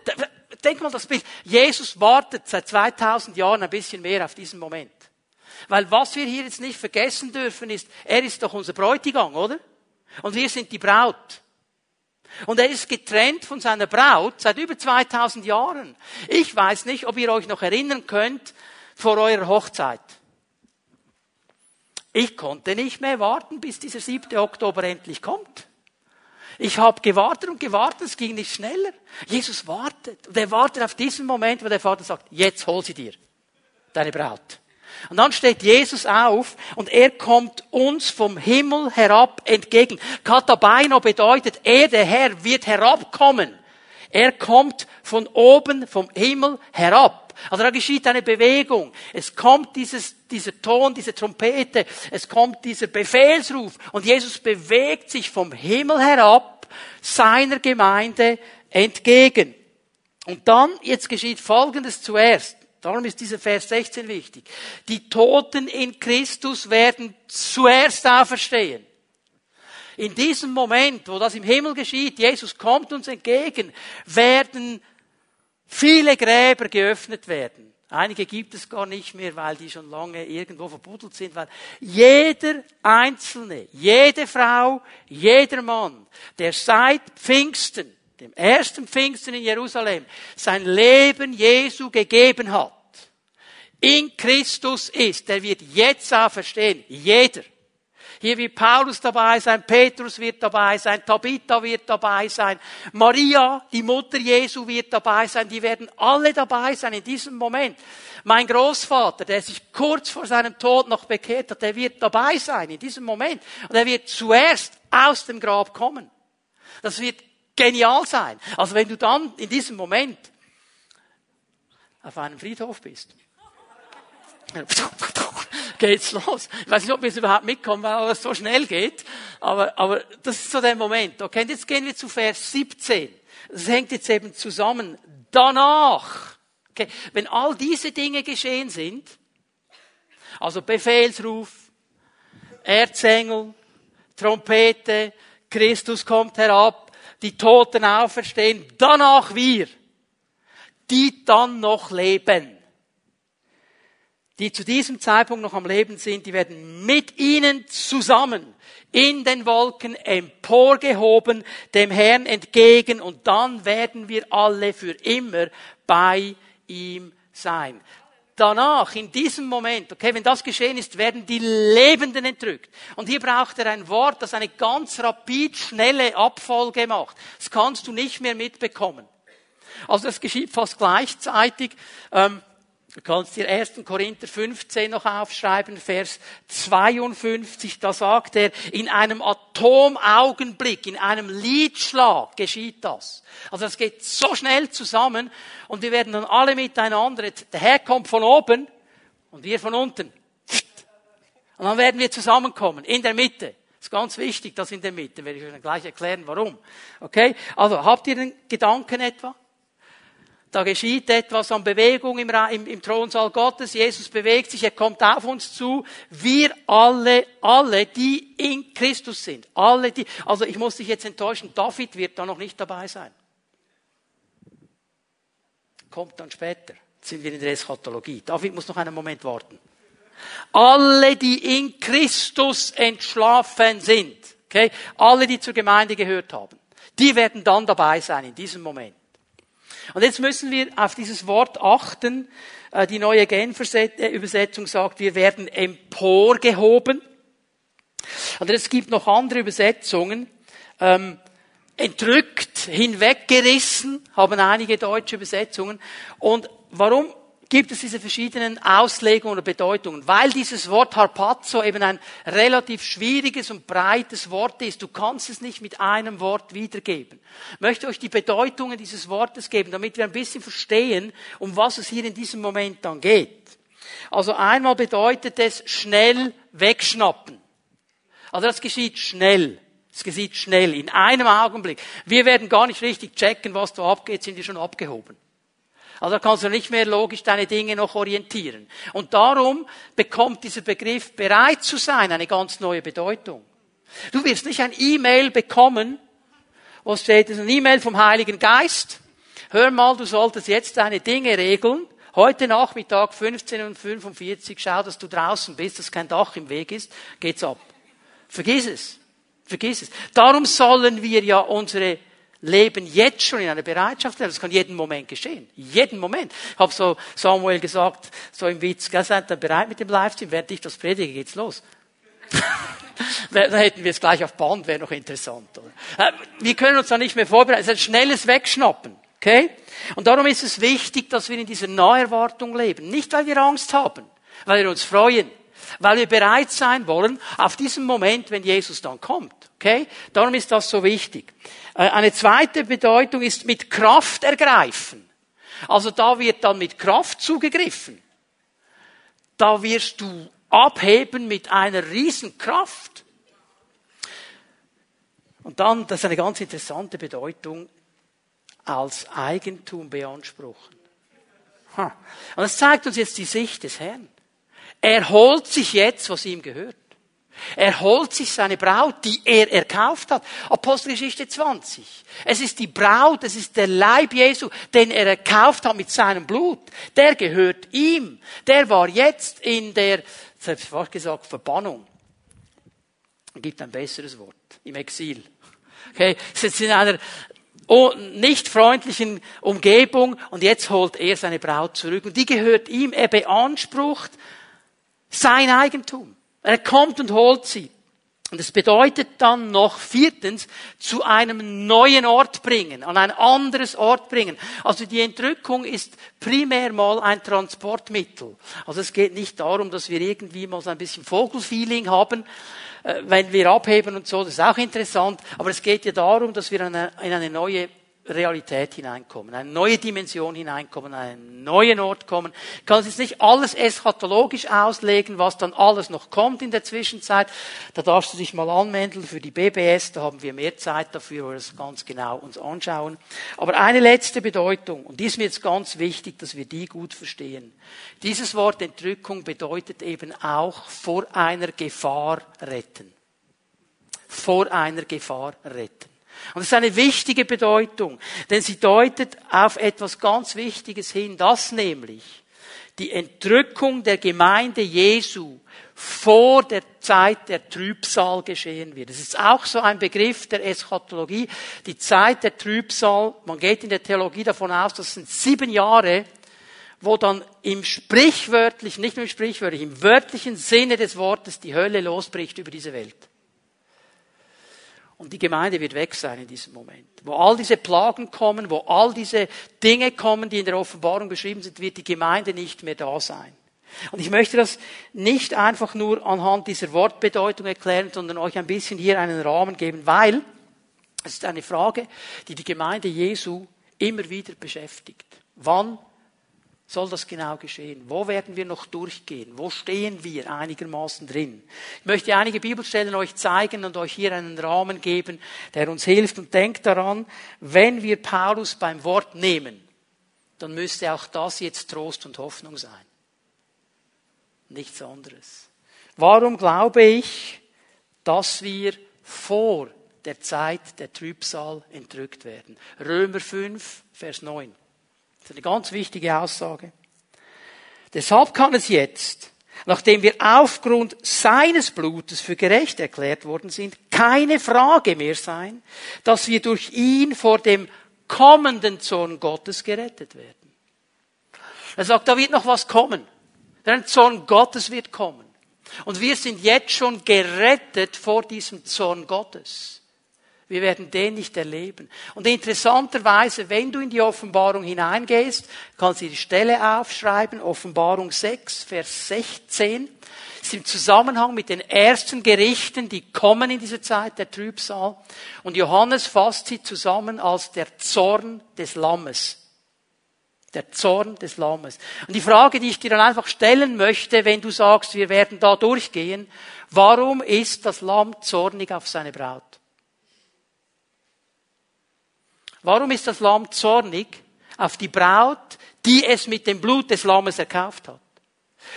Denk mal das Bild. Jesus wartet seit 2000 Jahren ein bisschen mehr auf diesen Moment. Weil was wir hier jetzt nicht vergessen dürfen ist, er ist doch unser Bräutigam, oder? Und wir sind die Braut. Und er ist getrennt von seiner Braut seit über 2000 Jahren. Ich weiß nicht, ob ihr euch noch erinnern könnt, vor eurer Hochzeit. Ich konnte nicht mehr warten, bis dieser 7. Oktober endlich kommt. Ich habe gewartet und gewartet, es ging nicht schneller. Jesus wartet. Und er wartet auf diesen Moment, wo der Vater sagt, jetzt hol sie dir, deine Braut. Und dann steht Jesus auf und er kommt uns vom Himmel herab entgegen. Katabaino bedeutet, er, der Herr, wird herabkommen. Er kommt von oben vom Himmel herab. Also da geschieht eine Bewegung. Es kommt dieses, dieser Ton, diese Trompete, es kommt dieser Befehlsruf und Jesus bewegt sich vom Himmel herab seiner Gemeinde entgegen. Und dann, jetzt geschieht Folgendes zuerst. Darum ist dieser Vers 16 wichtig. Die Toten in Christus werden zuerst auferstehen. In diesem Moment, wo das im Himmel geschieht, Jesus kommt uns entgegen, werden viele Gräber geöffnet werden. Einige gibt es gar nicht mehr, weil die schon lange irgendwo verbuddelt sind, weil jeder Einzelne, jede Frau, jeder Mann, der seit Pfingsten, dem ersten Pfingsten in Jerusalem, sein Leben Jesu gegeben hat, in Christus ist, der wird jetzt auch verstehen, jeder. Hier wird Paulus dabei sein, Petrus wird dabei sein, Tabitha wird dabei sein, Maria, die Mutter Jesu wird dabei sein, die werden alle dabei sein in diesem Moment. Mein Großvater, der sich kurz vor seinem Tod noch bekehrt hat, der wird dabei sein in diesem Moment. Und er wird zuerst aus dem Grab kommen. Das wird genial sein. Also wenn du dann in diesem Moment auf einem Friedhof bist geht's los. Ich weiß nicht, ob wir es überhaupt mitkommen, weil es so schnell geht. Aber, aber das ist so der Moment. Okay, und jetzt gehen wir zu Vers 17. Das hängt jetzt eben zusammen. Danach, okay, wenn all diese Dinge geschehen sind, also Befehlsruf, Erzengel, Trompete, Christus kommt herab, die Toten auferstehen, danach wir, die dann noch leben die zu diesem Zeitpunkt noch am Leben sind, die werden mit ihnen zusammen in den Wolken emporgehoben, dem Herrn entgegen und dann werden wir alle für immer bei ihm sein. Danach, in diesem Moment, okay, wenn das geschehen ist, werden die Lebenden entrückt. Und hier braucht er ein Wort, das eine ganz rapid, schnelle Abfolge macht. Das kannst du nicht mehr mitbekommen. Also das geschieht fast gleichzeitig. Ähm, Du kannst dir 1. Korinther 15 noch aufschreiben, Vers 52, da sagt er, in einem Atomaugenblick, in einem Liedschlag geschieht das. Also es geht so schnell zusammen und wir werden dann alle miteinander, der Herr kommt von oben und wir von unten. Und dann werden wir zusammenkommen, in der Mitte. Das ist ganz wichtig, das in der Mitte, werde ich euch gleich erklären, warum. Okay? Also, habt ihr den Gedanken etwa? Da geschieht etwas an Bewegung im, im, im, Thronsaal Gottes. Jesus bewegt sich, er kommt auf uns zu. Wir alle, alle, die in Christus sind. Alle, die, also ich muss dich jetzt enttäuschen, David wird da noch nicht dabei sein. Kommt dann später. Jetzt sind wir in der Eschatologie. David muss noch einen Moment warten. Alle, die in Christus entschlafen sind. Okay? Alle, die zur Gemeinde gehört haben. Die werden dann dabei sein in diesem Moment. Und jetzt müssen wir auf dieses Wort achten. Äh, die neue Genübersetzung sagt, wir werden emporgehoben. Und es gibt noch andere Übersetzungen. Ähm, entrückt, hinweggerissen, haben einige deutsche Übersetzungen. Und warum gibt es diese verschiedenen Auslegungen oder Bedeutungen, weil dieses Wort Harpazo eben ein relativ schwieriges und breites Wort ist. Du kannst es nicht mit einem Wort wiedergeben. Ich möchte euch die Bedeutungen dieses Wortes geben, damit wir ein bisschen verstehen, um was es hier in diesem Moment dann geht. Also einmal bedeutet es schnell wegschnappen. Also das geschieht schnell. Es geschieht schnell, in einem Augenblick. Wir werden gar nicht richtig checken, was da abgeht, sind die schon abgehoben. Also da kannst du nicht mehr logisch deine Dinge noch orientieren. Und darum bekommt dieser Begriff bereit zu sein eine ganz neue Bedeutung. Du wirst nicht ein E-Mail bekommen, wo steht, es ein E-Mail vom Heiligen Geist. Hör mal, du solltest jetzt deine Dinge regeln. Heute Nachmittag 15.45 Uhr, schau, dass du draußen bist, dass kein Dach im Weg ist, geht's ab. Vergiss es. Vergiss es. Darum sollen wir ja unsere leben jetzt schon in einer Bereitschaft. Das kann jeden Moment geschehen. Jeden Moment. Ich habe so Samuel gesagt, so im Witz, gell, seid ihr bereit mit dem Livestream? Während ich das predige, geht's los. Dann hätten wir es gleich auf Band, wäre noch interessant. Oder? Äh, wir können uns da nicht mehr vorbereiten. Es ist ein schnelles Wegschnappen. Okay? Und darum ist es wichtig, dass wir in dieser Naherwartung leben. Nicht, weil wir Angst haben, weil wir uns freuen, weil wir bereit sein wollen auf diesen Moment, wenn Jesus dann kommt. Okay? Darum ist das so wichtig. Äh, eine zweite Bedeutung ist mit Kraft ergreifen. Also da wird dann mit Kraft zugegriffen. Da wirst du abheben mit einer Riesenkraft. Und dann, das ist eine ganz interessante Bedeutung, als Eigentum beanspruchen. Und das zeigt uns jetzt die Sicht des Herrn. Er holt sich jetzt, was ihm gehört. Er holt sich seine Braut, die er erkauft hat. Apostelgeschichte 20. Es ist die Braut, es ist der Leib Jesu, den er erkauft hat mit seinem Blut. Der gehört ihm. Der war jetzt in der, selbst gesagt, Verbannung. Es gibt ein besseres Wort. Im Exil. Okay, ist jetzt in einer nicht freundlichen Umgebung und jetzt holt er seine Braut zurück und die gehört ihm. Er beansprucht sein Eigentum. Er kommt und holt sie. Und es bedeutet dann noch viertens, zu einem neuen Ort bringen, an ein anderes Ort bringen. Also die Entrückung ist primär mal ein Transportmittel. Also es geht nicht darum, dass wir irgendwie mal so ein bisschen Vogelfeeling haben, äh, wenn wir abheben und so, das ist auch interessant. Aber es geht ja darum, dass wir in eine neue Realität hineinkommen, eine neue Dimension hineinkommen, einen neuen Ort kommen. Ich kann jetzt nicht alles eschatologisch auslegen, was dann alles noch kommt in der Zwischenzeit. Da darfst du dich mal anmelden für die BBS, da haben wir mehr Zeit dafür, wo wir das ganz genau uns anschauen. Aber eine letzte Bedeutung, und die ist mir jetzt ganz wichtig, dass wir die gut verstehen. Dieses Wort Entrückung bedeutet eben auch vor einer Gefahr retten. Vor einer Gefahr retten. Und das ist eine wichtige Bedeutung, denn sie deutet auf etwas ganz Wichtiges hin, dass nämlich die Entrückung der Gemeinde Jesu vor der Zeit der Trübsal geschehen wird. Das ist auch so ein Begriff der Eschatologie. Die Zeit der Trübsal, man geht in der Theologie davon aus, das sind sieben Jahre, wo dann im sprichwörtlichen, nicht nur im sprichwörtlichen, im wörtlichen Sinne des Wortes die Hölle losbricht über diese Welt. Und die Gemeinde wird weg sein in diesem Moment. Wo all diese Plagen kommen, wo all diese Dinge kommen, die in der Offenbarung beschrieben sind, wird die Gemeinde nicht mehr da sein. Und ich möchte das nicht einfach nur anhand dieser Wortbedeutung erklären, sondern euch ein bisschen hier einen Rahmen geben, weil es ist eine Frage, die die Gemeinde Jesu immer wieder beschäftigt. Wann soll das genau geschehen? Wo werden wir noch durchgehen? Wo stehen wir einigermaßen drin? Ich möchte einige Bibelstellen euch zeigen und euch hier einen Rahmen geben, der uns hilft und denkt daran, wenn wir Paulus beim Wort nehmen, dann müsste auch das jetzt Trost und Hoffnung sein. Nichts anderes. Warum glaube ich, dass wir vor der Zeit der Trübsal entrückt werden? Römer 5, Vers 9. Das ist eine ganz wichtige Aussage. Deshalb kann es jetzt nachdem wir aufgrund seines Blutes für gerecht erklärt worden sind, keine Frage mehr sein, dass wir durch ihn vor dem kommenden Zorn Gottes gerettet werden. Er sagt, da wird noch was kommen. Der Zorn Gottes wird kommen. Und wir sind jetzt schon gerettet vor diesem Zorn Gottes. Wir werden den nicht erleben. Und interessanterweise, wenn du in die Offenbarung hineingehst, kannst du die Stelle aufschreiben, Offenbarung 6, Vers 16, ist im Zusammenhang mit den ersten Gerichten, die kommen in dieser Zeit, der Trübsal. Und Johannes fasst sie zusammen als der Zorn des Lammes. Der Zorn des Lammes. Und die Frage, die ich dir dann einfach stellen möchte, wenn du sagst, wir werden da durchgehen, warum ist das Lamm zornig auf seine Braut? Warum ist das Lamm zornig auf die Braut, die es mit dem Blut des Lammes erkauft hat?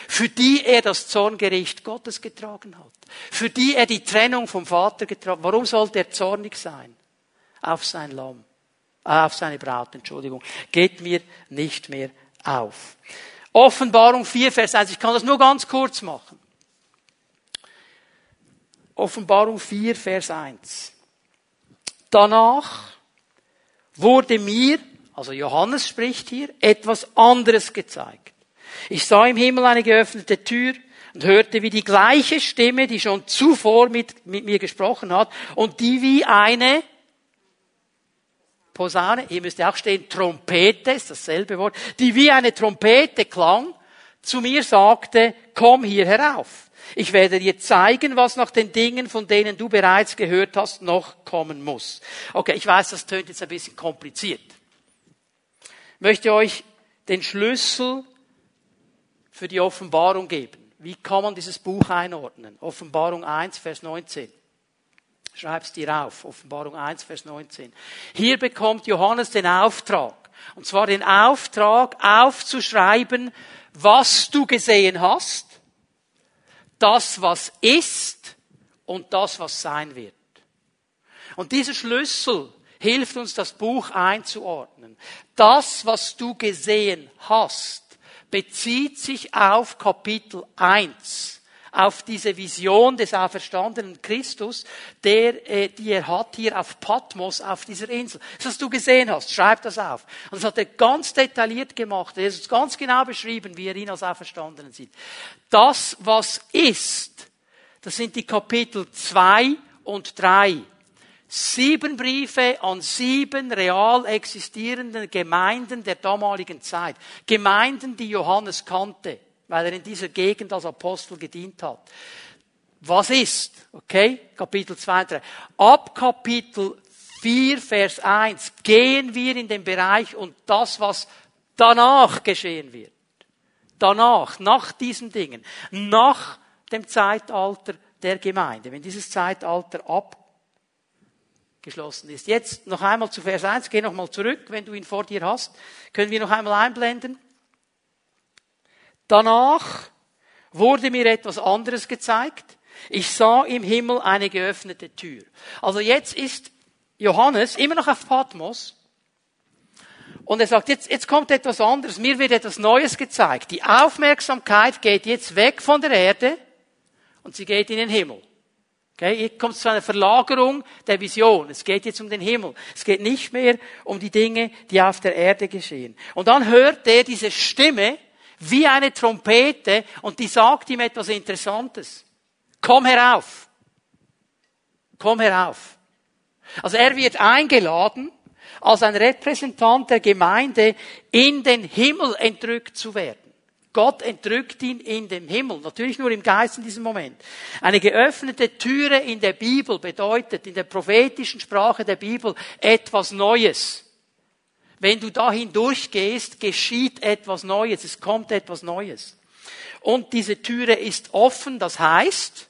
Für die er das Zorngericht Gottes getragen hat. Für die er die Trennung vom Vater getragen hat. Warum sollte er zornig sein? Auf sein Lamm. Äh, auf seine Braut, Entschuldigung. Geht mir nicht mehr auf. Offenbarung 4, Vers 1. Ich kann das nur ganz kurz machen. Offenbarung 4, Vers 1. Danach wurde mir, also Johannes spricht hier, etwas anderes gezeigt. Ich sah im Himmel eine geöffnete Tür und hörte wie die gleiche Stimme, die schon zuvor mit, mit mir gesprochen hat und die wie eine Posaune, hier müsste auch stehen Trompete, ist dasselbe Wort, die wie eine Trompete klang, zu mir sagte, komm hier herauf. Ich werde dir zeigen, was nach den Dingen, von denen du bereits gehört hast, noch kommen muss. Okay, ich weiß, das tönt jetzt ein bisschen kompliziert. Ich möchte euch den Schlüssel für die Offenbarung geben. Wie kann man dieses Buch einordnen? Offenbarung 1, Vers 19. Schreib's dir auf. Offenbarung 1, Vers 19. Hier bekommt Johannes den Auftrag. Und zwar den Auftrag aufzuschreiben, was du gesehen hast das, was ist und das, was sein wird. Und dieser Schlüssel hilft uns, das Buch einzuordnen. Das, was du gesehen hast, bezieht sich auf Kapitel 1 auf diese Vision des auferstandenen Christus, der, äh, die er hat hier auf Patmos, auf dieser Insel. Das, was du gesehen hast, schreib das auf. Und das hat er ganz detailliert gemacht. Er ist ganz genau beschrieben, wie er ihn als Auferstandenen sieht. Das, was ist, das sind die Kapitel 2 und 3. Sieben Briefe an sieben real existierenden Gemeinden der damaligen Zeit. Gemeinden, die Johannes kannte weil er in dieser Gegend als Apostel gedient hat. Was ist? Okay? Kapitel 2 und 3. Ab Kapitel 4, Vers 1 gehen wir in den Bereich und das, was danach geschehen wird. Danach, nach diesen Dingen, nach dem Zeitalter der Gemeinde, wenn dieses Zeitalter abgeschlossen ist. Jetzt noch einmal zu Vers 1, geh noch mal zurück, wenn du ihn vor dir hast. Können wir noch einmal einblenden? Danach wurde mir etwas anderes gezeigt. Ich sah im Himmel eine geöffnete Tür. Also jetzt ist Johannes immer noch auf Patmos. Und er sagt, jetzt, jetzt kommt etwas anderes. Mir wird etwas Neues gezeigt. Die Aufmerksamkeit geht jetzt weg von der Erde und sie geht in den Himmel. Okay, hier kommt es zu einer Verlagerung der Vision. Es geht jetzt um den Himmel. Es geht nicht mehr um die Dinge, die auf der Erde geschehen. Und dann hört er diese Stimme, wie eine Trompete und die sagt ihm etwas Interessantes. Komm herauf. Komm herauf. Also er wird eingeladen, als ein Repräsentant der Gemeinde in den Himmel entrückt zu werden. Gott entrückt ihn in den Himmel, natürlich nur im Geist in diesem Moment. Eine geöffnete Türe in der Bibel bedeutet in der prophetischen Sprache der Bibel etwas Neues. Wenn du dahin durchgehst, geschieht etwas Neues, es kommt etwas Neues. Und diese Türe ist offen, das heißt,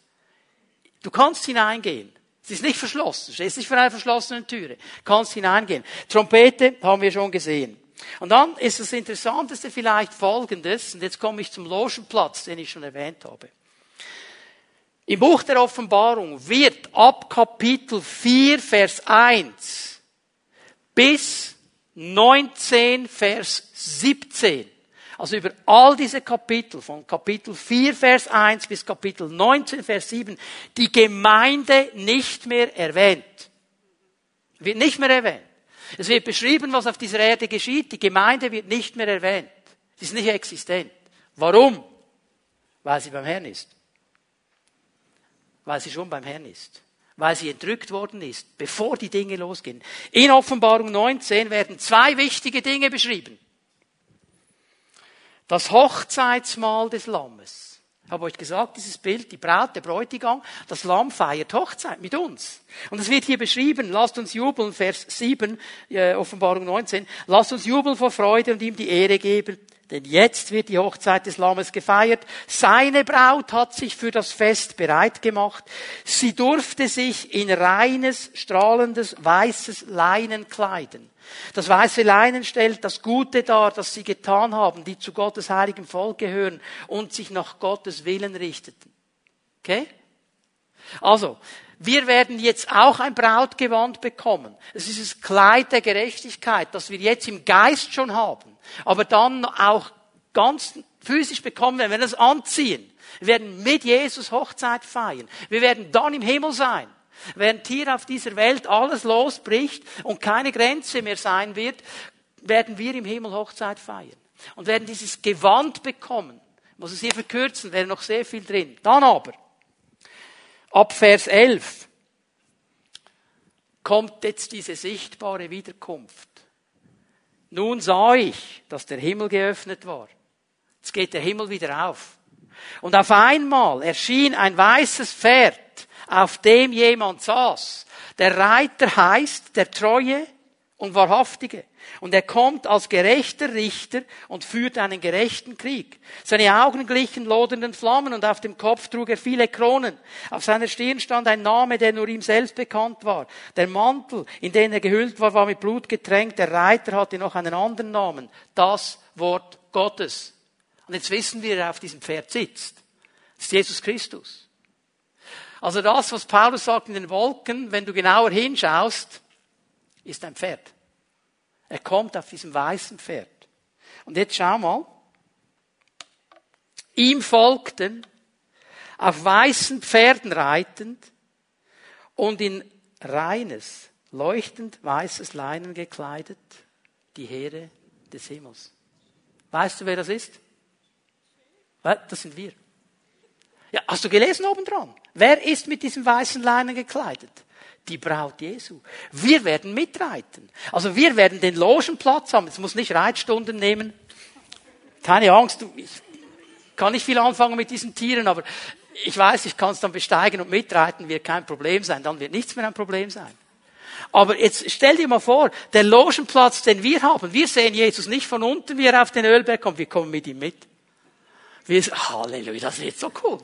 du kannst hineingehen. Sie ist nicht verschlossen, es ist nicht für eine verschlossene Türe. Du kannst hineingehen. Trompete haben wir schon gesehen. Und dann ist das Interessanteste vielleicht Folgendes, und jetzt komme ich zum Logenplatz, den ich schon erwähnt habe. Im Buch der Offenbarung wird ab Kapitel 4, Vers 1 bis 19, Vers 17. Also über all diese Kapitel, von Kapitel 4, Vers 1 bis Kapitel 19, Vers 7, die Gemeinde nicht mehr erwähnt. Wird nicht mehr erwähnt. Es wird beschrieben, was auf dieser Erde geschieht. Die Gemeinde wird nicht mehr erwähnt. Sie ist nicht existent. Warum? Weil sie beim Herrn ist. Weil sie schon beim Herrn ist. Weil sie entrückt worden ist, bevor die Dinge losgehen. In Offenbarung 19 werden zwei wichtige Dinge beschrieben. Das Hochzeitsmahl des Lammes. Ich habe euch gesagt, dieses Bild, die Braut, der Bräutigam, das Lamm feiert Hochzeit mit uns. Und es wird hier beschrieben, lasst uns jubeln, Vers 7, äh, Offenbarung 19, lasst uns jubeln vor Freude und ihm die Ehre geben, denn jetzt wird die Hochzeit des Lammes gefeiert. Seine Braut hat sich für das Fest bereit gemacht. Sie durfte sich in reines, strahlendes, weißes Leinen kleiden. Das weiße Leinen stellt das Gute dar, das sie getan haben, die zu Gottes heiligem Volk gehören und sich nach Gottes Willen richteten. Okay? Also, wir werden jetzt auch ein Brautgewand bekommen. Es ist das Kleid der Gerechtigkeit, das wir jetzt im Geist schon haben, aber dann auch ganz physisch bekommen werden, wenn wir das anziehen. Wir werden mit Jesus Hochzeit feiern. Wir werden dann im Himmel sein. Während hier auf dieser Welt alles losbricht und keine Grenze mehr sein wird, werden wir im Himmel Hochzeit feiern. Und werden dieses Gewand bekommen. Ich muss es hier verkürzen, wäre noch sehr viel drin. Dann aber, ab Vers 11, kommt jetzt diese sichtbare Wiederkunft. Nun sah ich, dass der Himmel geöffnet war. Jetzt geht der Himmel wieder auf. Und auf einmal erschien ein weißes Pferd auf dem jemand saß. Der Reiter heißt der Treue und Wahrhaftige. Und er kommt als gerechter Richter und führt einen gerechten Krieg. Seine Augen glichen lodernden Flammen und auf dem Kopf trug er viele Kronen. Auf seiner Stirn stand ein Name, der nur ihm selbst bekannt war. Der Mantel, in den er gehüllt war, war mit Blut getränkt. Der Reiter hatte noch einen anderen Namen. Das Wort Gottes. Und jetzt wissen wir, wer auf diesem Pferd sitzt. Das ist Jesus Christus. Also das, was Paulus sagt in den Wolken, wenn du genauer hinschaust, ist ein Pferd. Er kommt auf diesem weißen Pferd. Und jetzt schau mal. Ihm folgten, auf weißen Pferden reitend und in reines, leuchtend weißes Leinen gekleidet, die Heere des Himmels. Weißt du, wer das ist? Das sind wir. Ja, hast du gelesen oben dran? Wer ist mit diesem weißen Leinen gekleidet? Die Braut Jesu. Wir werden mitreiten. Also wir werden den Logenplatz haben. Es muss nicht Reitstunden nehmen. Keine Angst, ich kann nicht viel anfangen mit diesen Tieren, aber ich weiß, ich kann es dann besteigen und mitreiten, wird kein Problem sein. Dann wird nichts mehr ein Problem sein. Aber jetzt stell dir mal vor, der Logenplatz, den wir haben, wir sehen Jesus nicht von unten, wie er auf den Ölberg kommt, wir kommen mit ihm mit. Wir, Halleluja, das wird so cool.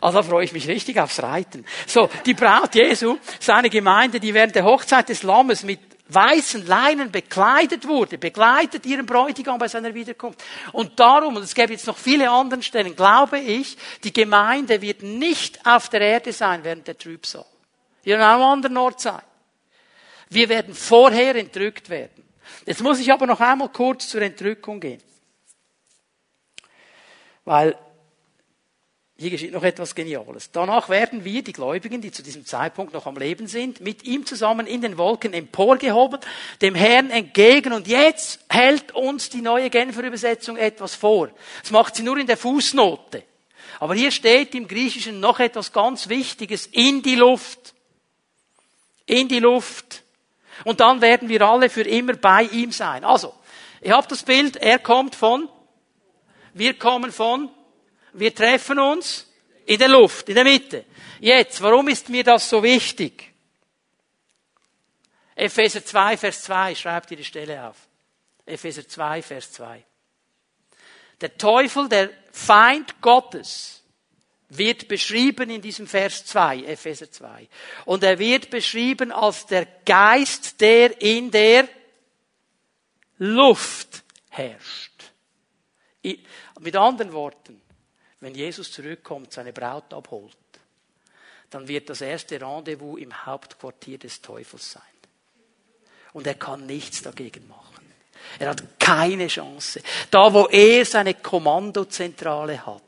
Also freue ich mich richtig aufs Reiten. So, die Braut Jesu, seine Gemeinde, die während der Hochzeit des Lammes mit weißen Leinen bekleidet wurde, begleitet ihren Bräutigam bei seiner Wiederkunft. Und darum, und es gäbe jetzt noch viele andere Stellen, glaube ich, die Gemeinde wird nicht auf der Erde sein während der Trübsal. Wir werden an einem anderen Ort sein. Wir werden vorher entrückt werden. Jetzt muss ich aber noch einmal kurz zur Entrückung gehen. Weil hier geschieht noch etwas Geniales. Danach werden wir, die Gläubigen, die zu diesem Zeitpunkt noch am Leben sind, mit ihm zusammen in den Wolken emporgehoben, dem Herrn entgegen. Und jetzt hält uns die neue Genfer Übersetzung etwas vor. Das macht sie nur in der Fußnote. Aber hier steht im Griechischen noch etwas ganz Wichtiges. In die Luft. In die Luft. Und dann werden wir alle für immer bei ihm sein. Also, ihr habt das Bild, er kommt von, wir kommen von, wir treffen uns in der Luft, in der Mitte. Jetzt, warum ist mir das so wichtig? Epheser 2, Vers 2, schreibt ihr die Stelle auf. Epheser 2, Vers 2. Der Teufel, der Feind Gottes, wird beschrieben in diesem Vers 2, Epheser 2. Und er wird beschrieben als der Geist, der in der Luft herrscht. Mit anderen Worten, wenn Jesus zurückkommt, seine Braut abholt, dann wird das erste Rendezvous im Hauptquartier des Teufels sein. Und er kann nichts dagegen machen. Er hat keine Chance. Da, wo er seine Kommandozentrale hat,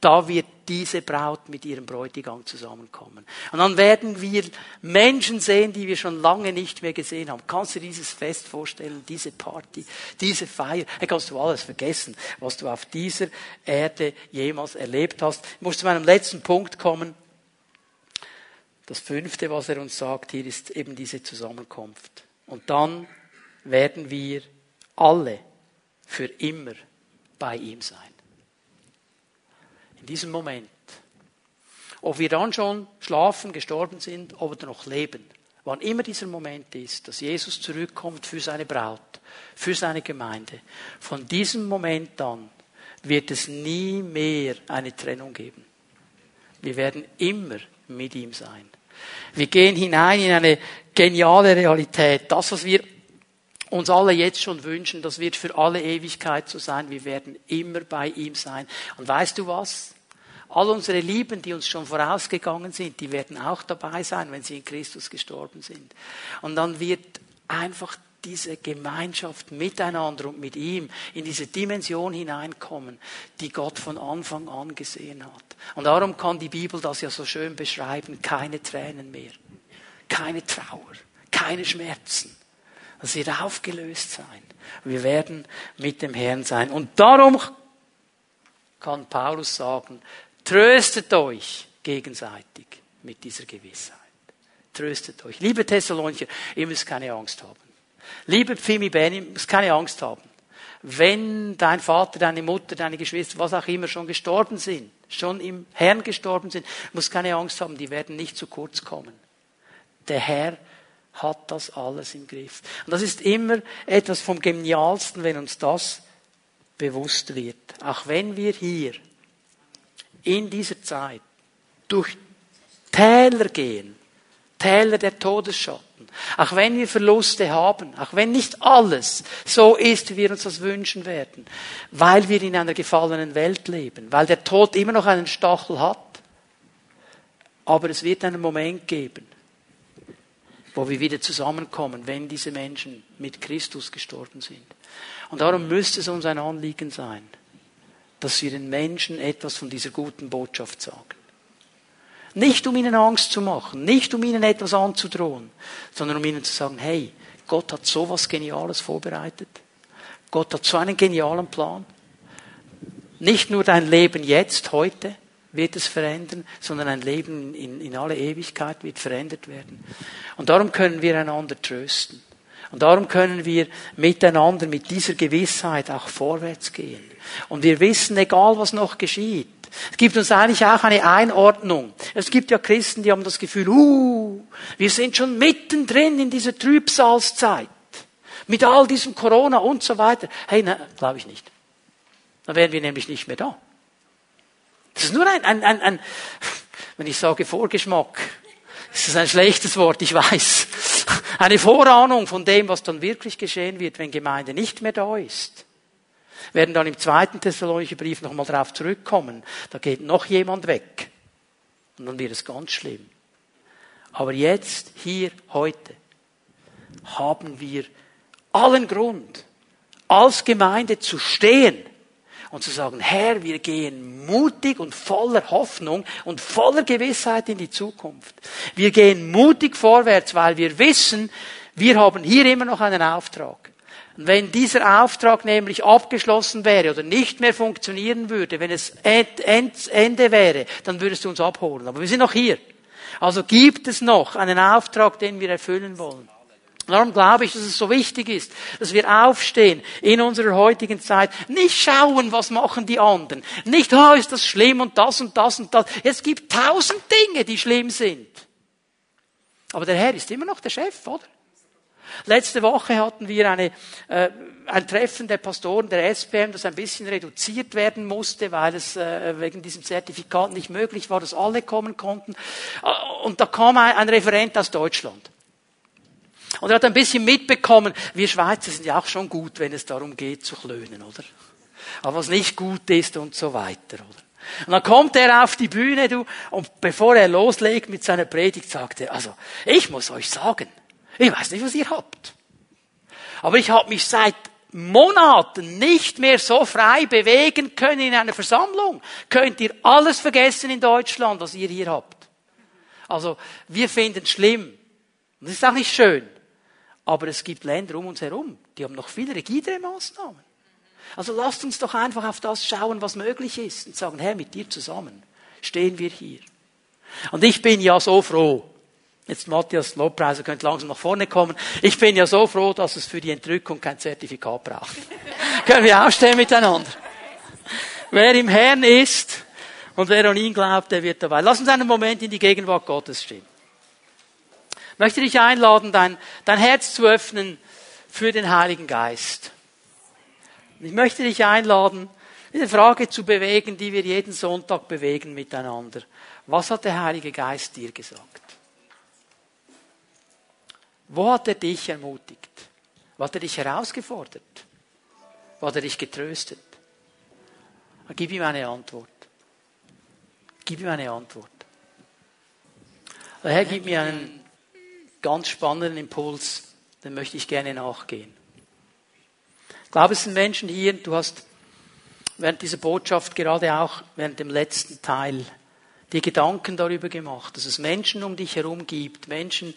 da wird diese Braut mit ihrem Bräutigam zusammenkommen. Und dann werden wir Menschen sehen, die wir schon lange nicht mehr gesehen haben. Kannst du dieses Fest vorstellen, diese Party, diese Feier? Hey, kannst du alles vergessen, was du auf dieser Erde jemals erlebt hast. Ich muss zu meinem letzten Punkt kommen. Das fünfte, was er uns sagt hier, ist eben diese Zusammenkunft. Und dann werden wir alle für immer bei ihm sein. In diesem Moment. Ob wir dann schon schlafen, gestorben sind oder noch leben. Wann immer dieser Moment ist, dass Jesus zurückkommt für seine Braut, für seine Gemeinde, von diesem Moment an wird es nie mehr eine Trennung geben. Wir werden immer mit ihm sein. Wir gehen hinein in eine geniale Realität. Das, was wir uns alle jetzt schon wünschen, das wird für alle Ewigkeit so sein. Wir werden immer bei ihm sein. Und weißt du was? All unsere Lieben, die uns schon vorausgegangen sind, die werden auch dabei sein, wenn sie in Christus gestorben sind. Und dann wird einfach diese Gemeinschaft miteinander und mit ihm in diese Dimension hineinkommen, die Gott von Anfang an gesehen hat. Und darum kann die Bibel das ja so schön beschreiben, keine Tränen mehr, keine Trauer, keine Schmerzen. Das wird aufgelöst sein. Wir werden mit dem Herrn sein. Und darum kann Paulus sagen, tröstet euch gegenseitig mit dieser Gewissheit. Tröstet euch. Liebe Thessalonicher, ihr müsst keine Angst haben. Liebe Pfimi Benny, du musst keine Angst haben. Wenn dein Vater, deine Mutter, deine Geschwister, was auch immer schon gestorben sind, schon im Herrn gestorben sind, musst keine Angst haben, die werden nicht zu kurz kommen. Der Herr hat das alles im Griff. Und das ist immer etwas vom Genialsten, wenn uns das bewusst wird. Auch wenn wir hier in dieser Zeit durch Täler gehen, Täler der Todesschatten, auch wenn wir Verluste haben, auch wenn nicht alles so ist, wie wir uns das wünschen werden, weil wir in einer gefallenen Welt leben, weil der Tod immer noch einen Stachel hat. Aber es wird einen Moment geben, wo wir wieder zusammenkommen, wenn diese Menschen mit Christus gestorben sind. Und darum müsste es uns ein Anliegen sein, dass wir den Menschen etwas von dieser guten Botschaft sagen. Nicht um ihnen Angst zu machen, nicht um ihnen etwas anzudrohen, sondern um ihnen zu sagen, hey, Gott hat so was Geniales vorbereitet. Gott hat so einen genialen Plan. Nicht nur dein Leben jetzt, heute wird es verändern, sondern ein Leben in, in alle Ewigkeit wird verändert werden. Und darum können wir einander trösten. Und darum können wir miteinander mit dieser Gewissheit auch vorwärts gehen. Und wir wissen, egal was noch geschieht, es gibt uns eigentlich auch eine Einordnung. Es gibt ja Christen, die haben das Gefühl, uh, wir sind schon mittendrin in dieser Trübsalzeit. Mit all diesem Corona und so weiter. Hey, glaube ich nicht. Dann wären wir nämlich nicht mehr da. Das ist nur ein, ein, ein, ein wenn ich sage Vorgeschmack, ist das ein schlechtes Wort, ich weiß. Eine Vorahnung von dem, was dann wirklich geschehen wird, wenn Gemeinde nicht mehr da ist werden dann im zweiten Thessalonicher Brief nochmal darauf zurückkommen. Da geht noch jemand weg. Und dann wird es ganz schlimm. Aber jetzt, hier, heute, haben wir allen Grund, als Gemeinde zu stehen und zu sagen, Herr, wir gehen mutig und voller Hoffnung und voller Gewissheit in die Zukunft. Wir gehen mutig vorwärts, weil wir wissen, wir haben hier immer noch einen Auftrag. Und wenn dieser Auftrag nämlich abgeschlossen wäre oder nicht mehr funktionieren würde, wenn es Ende wäre, dann würdest du uns abholen. Aber wir sind noch hier. Also gibt es noch einen Auftrag, den wir erfüllen wollen. Darum glaube ich, dass es so wichtig ist, dass wir aufstehen in unserer heutigen Zeit, nicht schauen, was machen die anderen, nicht, oh, ist das schlimm und das und das und das. Es gibt tausend Dinge, die schlimm sind. Aber der Herr ist immer noch der Chef, oder? Letzte Woche hatten wir eine, äh, ein Treffen der Pastoren der SPM, das ein bisschen reduziert werden musste, weil es äh, wegen diesem Zertifikat nicht möglich war, dass alle kommen konnten. Äh, und da kam ein, ein Referent aus Deutschland. Und er hat ein bisschen mitbekommen, wir Schweizer sind ja auch schon gut, wenn es darum geht zu klönen, oder? Aber was nicht gut ist und so weiter, oder? Und dann kommt er auf die Bühne, du, und bevor er loslegt mit seiner Predigt, sagt er, also, ich muss euch sagen, ich weiß nicht, was ihr habt. Aber ich habe mich seit Monaten nicht mehr so frei bewegen können in einer Versammlung, könnt ihr alles vergessen in Deutschland, was ihr hier habt. Also, wir finden es schlimm. Und das ist auch nicht schön. Aber es gibt Länder um uns herum, die haben noch viel rigidere Maßnahmen. Also lasst uns doch einfach auf das schauen, was möglich ist und sagen, Herr, mit dir zusammen stehen wir hier. Und ich bin ja so froh, Jetzt Matthias Lobpreiser könnte langsam nach vorne kommen. Ich bin ja so froh, dass es für die Entrückung kein Zertifikat braucht. Können wir aufstehen miteinander? Wer im Herrn ist und wer an ihn glaubt, der wird dabei. Lass uns einen Moment in die Gegenwart Gottes stehen. Ich möchte dich einladen, dein, dein Herz zu öffnen für den Heiligen Geist. Ich möchte dich einladen, eine Frage zu bewegen, die wir jeden Sonntag bewegen miteinander. Was hat der Heilige Geist dir gesagt? Wo hat er dich ermutigt? Wo hat er dich herausgefordert? Wo hat er dich getröstet? Gib ihm eine Antwort. Gib ihm eine Antwort. Der Herr gibt mir einen ganz spannenden Impuls, den möchte ich gerne nachgehen. Ich glaube, es sind Menschen hier, du hast während dieser Botschaft gerade auch während dem letzten Teil dir Gedanken darüber gemacht, dass es Menschen um dich herum gibt, Menschen,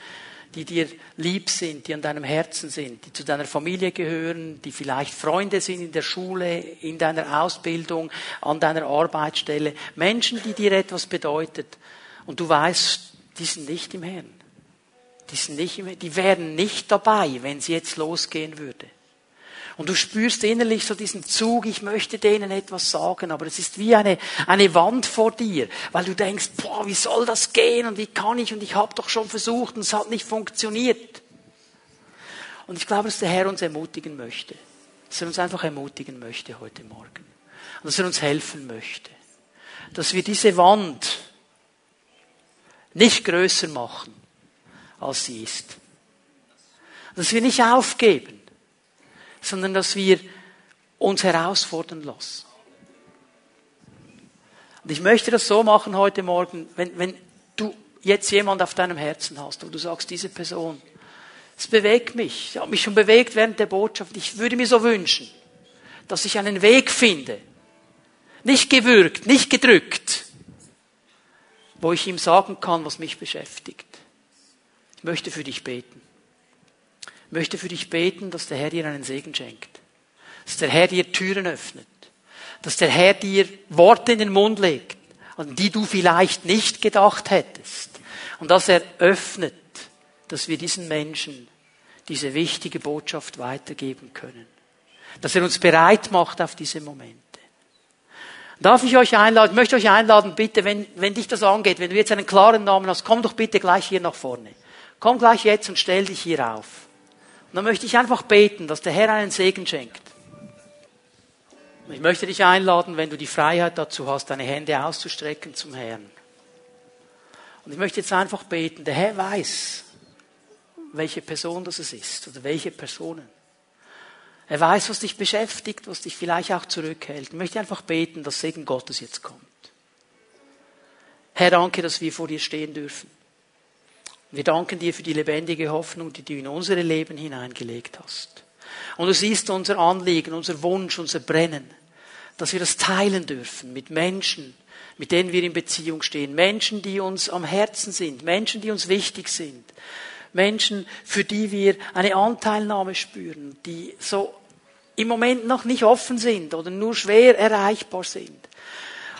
die dir lieb sind, die an deinem Herzen sind, die zu deiner Familie gehören, die vielleicht Freunde sind in der Schule, in deiner Ausbildung, an deiner Arbeitsstelle. Menschen, die dir etwas bedeutet. Und du weißt, die sind nicht im Herrn. Die sind nicht. Die wären nicht dabei, wenn es jetzt losgehen würde. Und du spürst innerlich so diesen Zug, ich möchte denen etwas sagen, aber es ist wie eine, eine Wand vor dir, weil du denkst, boah, wie soll das gehen und wie kann ich und ich habe doch schon versucht und es hat nicht funktioniert. Und ich glaube, dass der Herr uns ermutigen möchte. Dass er uns einfach ermutigen möchte heute Morgen. Und dass er uns helfen möchte. Dass wir diese Wand nicht größer machen, als sie ist. Dass wir nicht aufgeben sondern dass wir uns herausfordern lassen. Und ich möchte das so machen heute Morgen, wenn, wenn du jetzt jemand auf deinem Herzen hast und du sagst, diese Person, es bewegt mich, es hat mich schon bewegt während der Botschaft, ich würde mir so wünschen, dass ich einen Weg finde, nicht gewürgt, nicht gedrückt, wo ich ihm sagen kann, was mich beschäftigt. Ich möchte für dich beten möchte für dich beten, dass der Herr dir einen Segen schenkt. Dass der Herr dir Türen öffnet. Dass der Herr dir Worte in den Mund legt, an die du vielleicht nicht gedacht hättest. Und dass er öffnet, dass wir diesen Menschen diese wichtige Botschaft weitergeben können. Dass er uns bereit macht auf diese Momente. Darf ich euch einladen, ich möchte euch einladen, bitte, wenn, wenn dich das angeht, wenn du jetzt einen klaren Namen hast, komm doch bitte gleich hier nach vorne. Komm gleich jetzt und stell dich hier auf. Und dann möchte ich einfach beten, dass der Herr einen Segen schenkt. Und ich möchte dich einladen, wenn du die Freiheit dazu hast, deine Hände auszustrecken zum Herrn. Und ich möchte jetzt einfach beten, der Herr weiß, welche Person das ist oder welche Personen. Er weiß, was dich beschäftigt, was dich vielleicht auch zurückhält. Ich möchte einfach beten, dass Segen Gottes jetzt kommt. Herr, danke, dass wir vor dir stehen dürfen. Wir danken dir für die lebendige Hoffnung, die du in unsere Leben hineingelegt hast. Und du siehst unser Anliegen, unser Wunsch, unser Brennen, dass wir das teilen dürfen mit Menschen, mit denen wir in Beziehung stehen. Menschen, die uns am Herzen sind, Menschen, die uns wichtig sind. Menschen, für die wir eine Anteilnahme spüren, die so im Moment noch nicht offen sind oder nur schwer erreichbar sind.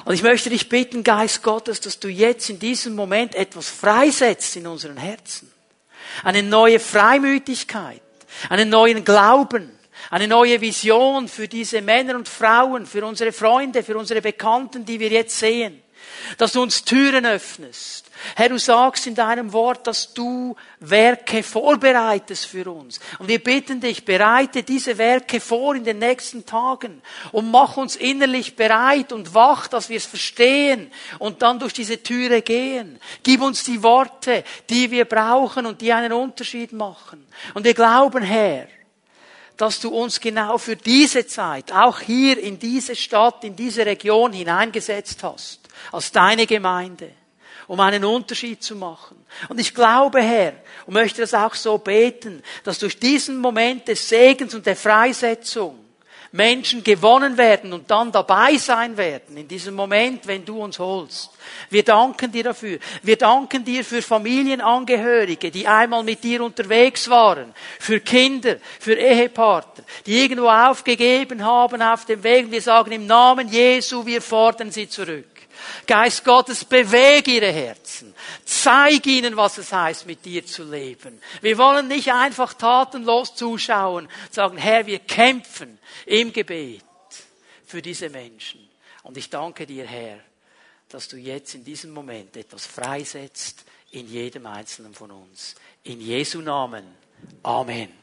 Und ich möchte dich bitten, Geist Gottes, dass du jetzt in diesem Moment etwas freisetzt in unseren Herzen. Eine neue Freimütigkeit, einen neuen Glauben, eine neue Vision für diese Männer und Frauen, für unsere Freunde, für unsere Bekannten, die wir jetzt sehen. Dass du uns Türen öffnest, Herr, du sagst in deinem Wort, dass du Werke vorbereitest für uns. Und wir bitten dich, bereite diese Werke vor in den nächsten Tagen und mach uns innerlich bereit und wach, dass wir es verstehen und dann durch diese Türe gehen. Gib uns die Worte, die wir brauchen und die einen Unterschied machen. Und wir glauben, Herr, dass du uns genau für diese Zeit, auch hier in diese Stadt, in diese Region hineingesetzt hast, als deine Gemeinde um einen Unterschied zu machen. Und ich glaube, Herr, und möchte das auch so beten, dass durch diesen Moment des Segens und der Freisetzung Menschen gewonnen werden und dann dabei sein werden in diesem Moment, wenn du uns holst. Wir danken dir dafür. Wir danken dir für Familienangehörige, die einmal mit dir unterwegs waren, für Kinder, für Ehepartner, die irgendwo aufgegeben haben auf dem Weg. Wir sagen im Namen Jesu, wir fordern sie zurück. Geist Gottes, bewege ihre Herzen. Zeig ihnen, was es heißt, mit dir zu leben. Wir wollen nicht einfach tatenlos zuschauen, sagen, Herr, wir kämpfen im Gebet für diese Menschen. Und ich danke dir, Herr, dass du jetzt in diesem Moment etwas freisetzt in jedem Einzelnen von uns. In Jesu Namen. Amen.